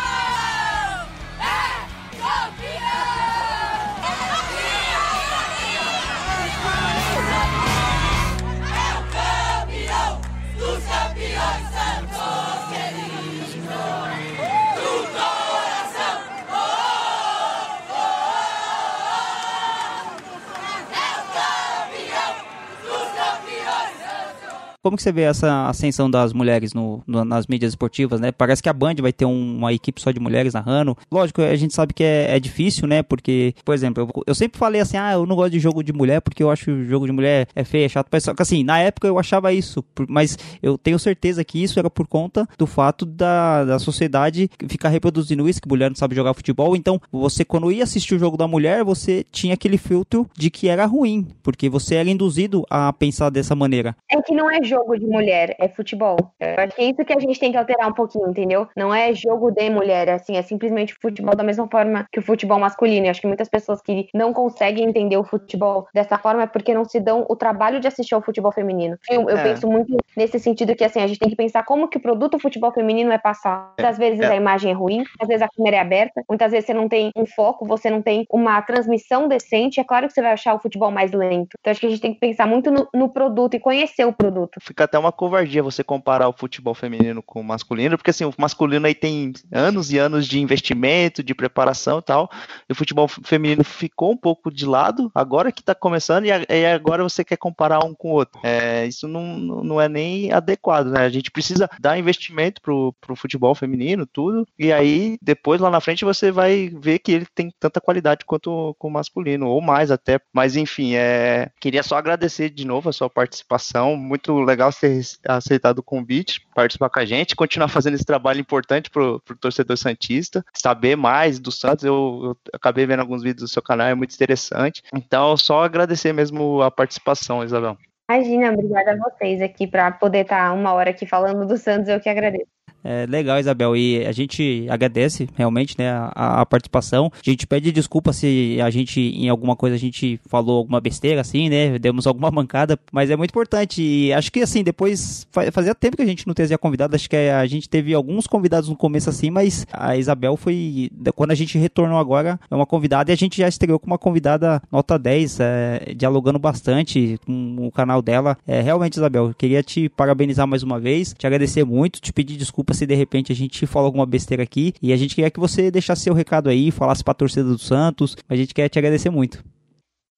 Como que você vê essa ascensão das mulheres no, no, nas mídias esportivas, né? Parece que a Band vai ter um, uma equipe só de mulheres narrando. Lógico, a gente sabe que é, é difícil, né? Porque, por exemplo, eu, eu, sempre falei assim, ah, eu não gosto de jogo de mulher porque eu acho o jogo de mulher é feio, é chato. Só que assim, na época eu achava isso, mas eu tenho certeza que isso era por conta do fato da, da sociedade ficar reproduzindo isso, que mulher não sabe jogar futebol. Então, você quando ia assistir o jogo da mulher, você tinha aquele filtro de que era ruim, porque você era induzido a pensar dessa maneira. É que não é jogo jogo de mulher, é futebol. Eu acho que é isso que a gente tem que alterar um pouquinho, entendeu? Não é jogo de mulher, assim, é simplesmente futebol da mesma forma que o futebol masculino. Eu acho que muitas pessoas que não conseguem entender o futebol dessa forma é porque não se dão o trabalho de assistir ao futebol feminino. Eu, eu é. penso muito nesse sentido que, assim, a gente tem que pensar como que o produto futebol feminino é passado. Muitas vezes é. a imagem é ruim, às vezes a câmera é aberta, muitas vezes você não tem um foco, você não tem uma transmissão decente. É claro que você vai achar o futebol mais lento. Então acho que a gente tem que pensar muito no, no produto e conhecer o produto fica até uma covardia você comparar o futebol feminino com o masculino, porque assim, o masculino aí tem anos e anos de investimento, de preparação e tal, e o futebol feminino ficou um pouco de lado, agora que tá começando, e agora você quer comparar um com o outro. É, isso não, não é nem adequado, né? A gente precisa dar investimento pro, pro futebol feminino, tudo, e aí depois lá na frente você vai ver que ele tem tanta qualidade quanto o masculino, ou mais até. Mas enfim, é, queria só agradecer de novo a sua participação, muito legal ter aceitado o convite, participar com a gente, continuar fazendo esse trabalho importante pro, pro torcedor Santista, saber mais do Santos. Eu, eu, acabei vendo alguns vídeos do seu canal, é muito interessante. Então, só agradecer mesmo a participação, Isabel. Imagina, obrigada a vocês aqui para poder estar tá uma hora aqui falando do Santos, eu que agradeço. É, legal, Isabel. E a gente agradece realmente né, a, a, participação. A gente pede desculpa se a gente, em alguma coisa, a gente falou alguma besteira, assim, né? Demos alguma mancada, mas é muito importante. E acho que, assim, depois, fazia tempo que a gente não trazia convidado. Acho que a gente teve alguns convidados no começo, assim, mas a Isabel foi. Quando a gente retornou agora, é uma convidada e a gente já estreou com uma convidada nota 10, é, dialogando bastante com o canal dela. É, realmente, Isabel, queria te parabenizar mais uma vez, te agradecer muito, te pedir desculpa se de repente a gente falou alguma besteira aqui. E a gente queria que você deixasse seu recado aí, falasse pra torcida do Santos. A gente quer te agradecer muito.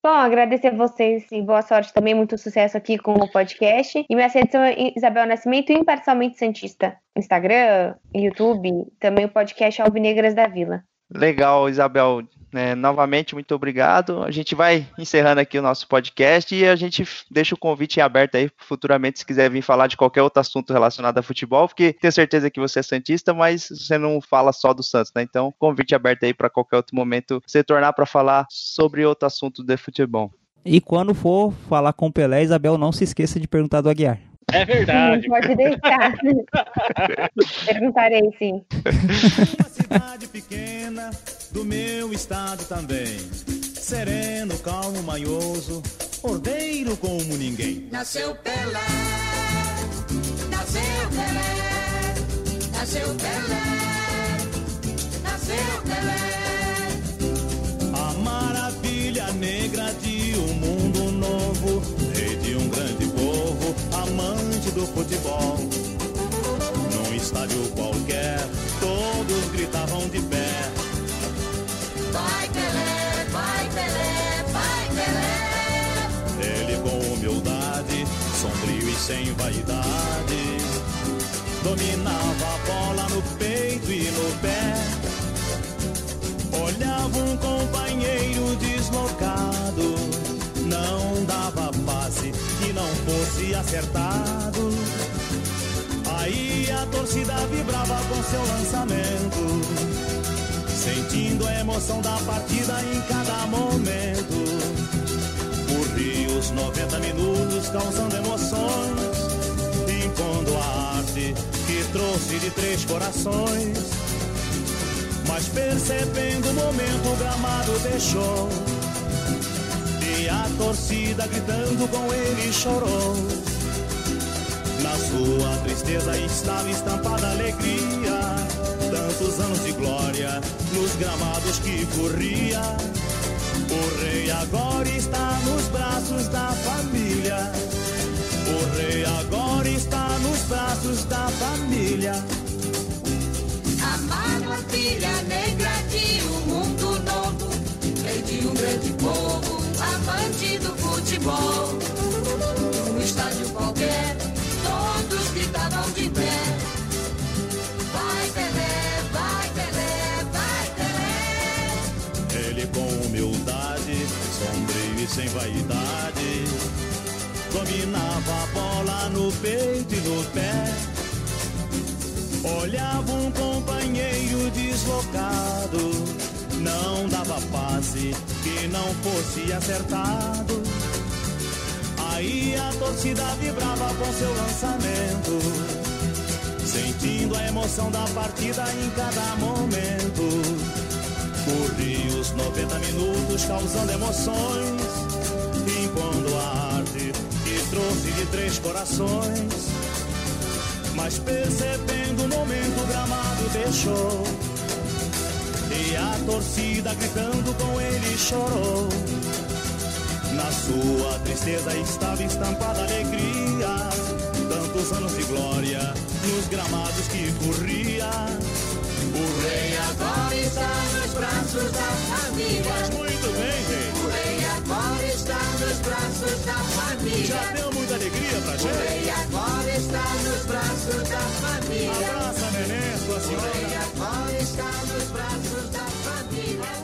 Bom, agradecer a vocês e boa sorte também, muito sucesso aqui com o podcast. E minha edição é Isabel Nascimento, imparcialmente Santista. Instagram, YouTube, também o podcast Alvinegras da Vila. Legal, Isabel. É, novamente, muito obrigado. A gente vai encerrando aqui o nosso podcast e a gente deixa o convite aberto aí futuramente se quiser vir falar de qualquer outro assunto relacionado a futebol, porque tenho certeza que você é Santista, mas você não fala só do Santos, né? Então, convite aberto aí para qualquer outro momento você tornar para falar sobre outro assunto de futebol. E quando for falar com o Pelé, Isabel, não se esqueça de perguntar do Aguiar. É verdade. Pode deixar. <laughs> Perguntarei sim. <laughs> Cidade pequena do meu estado também. Sereno, calmo, manhoso, ordeiro como ninguém. Nasceu Pelé, nasceu Pelé, nasceu Pelé, nasceu Pelé. A maravilha negra de um mundo novo, rei de um grande povo, amante do futebol. Num estádio qualquer, todos gritavam de pé. Vai Pelé, vai Pelé, vai Pelé. Ele com humildade, sombrio e sem vaidade, dominava a bola no peito e no pé. Olhava um companheiro deslocado, não dava passe que não fosse acertado. Aí a torcida vibrava com seu lançamento, sentindo a emoção da partida em cada momento. Corria os 90 minutos causando emoções, impondo a arte que trouxe de três corações. Mas percebendo o momento, o gramado deixou. E a torcida gritando com ele chorou. Na sua tristeza estava estampada alegria. Tantos anos de glória nos gramados que corria. O rei agora está nos braços da família. O rei agora está nos braços da família. A maravilha negra de um mundo novo, rei de um grande povo, amante do futebol. No estádio qualquer, de pé. Vai Pelé, vai Pelé, vai Pelé. Ele com humildade, sombrio e sem vaidade, dominava a bola no peito e no pé. Olhava um companheiro deslocado, não dava passe que não fosse acertado. Aí a torcida vibrava com seu lançamento, sentindo a emoção da partida em cada momento. Corria os 90 minutos causando emoções, impondo a arte que trouxe de três corações. Mas percebendo o momento, o gramado deixou. E a torcida gritando com ele chorou. Na sua tristeza estava estampada alegria. Tantos anos de glória nos gramados que corria. O rei agora está nos braços da família. Faz muito bem, rei. O rei agora está nos braços da família. Já deu muita alegria pra gente. O rei agora está nos braços da família. Abraça, neném, sua senhora. O rei agora está nos braços da família.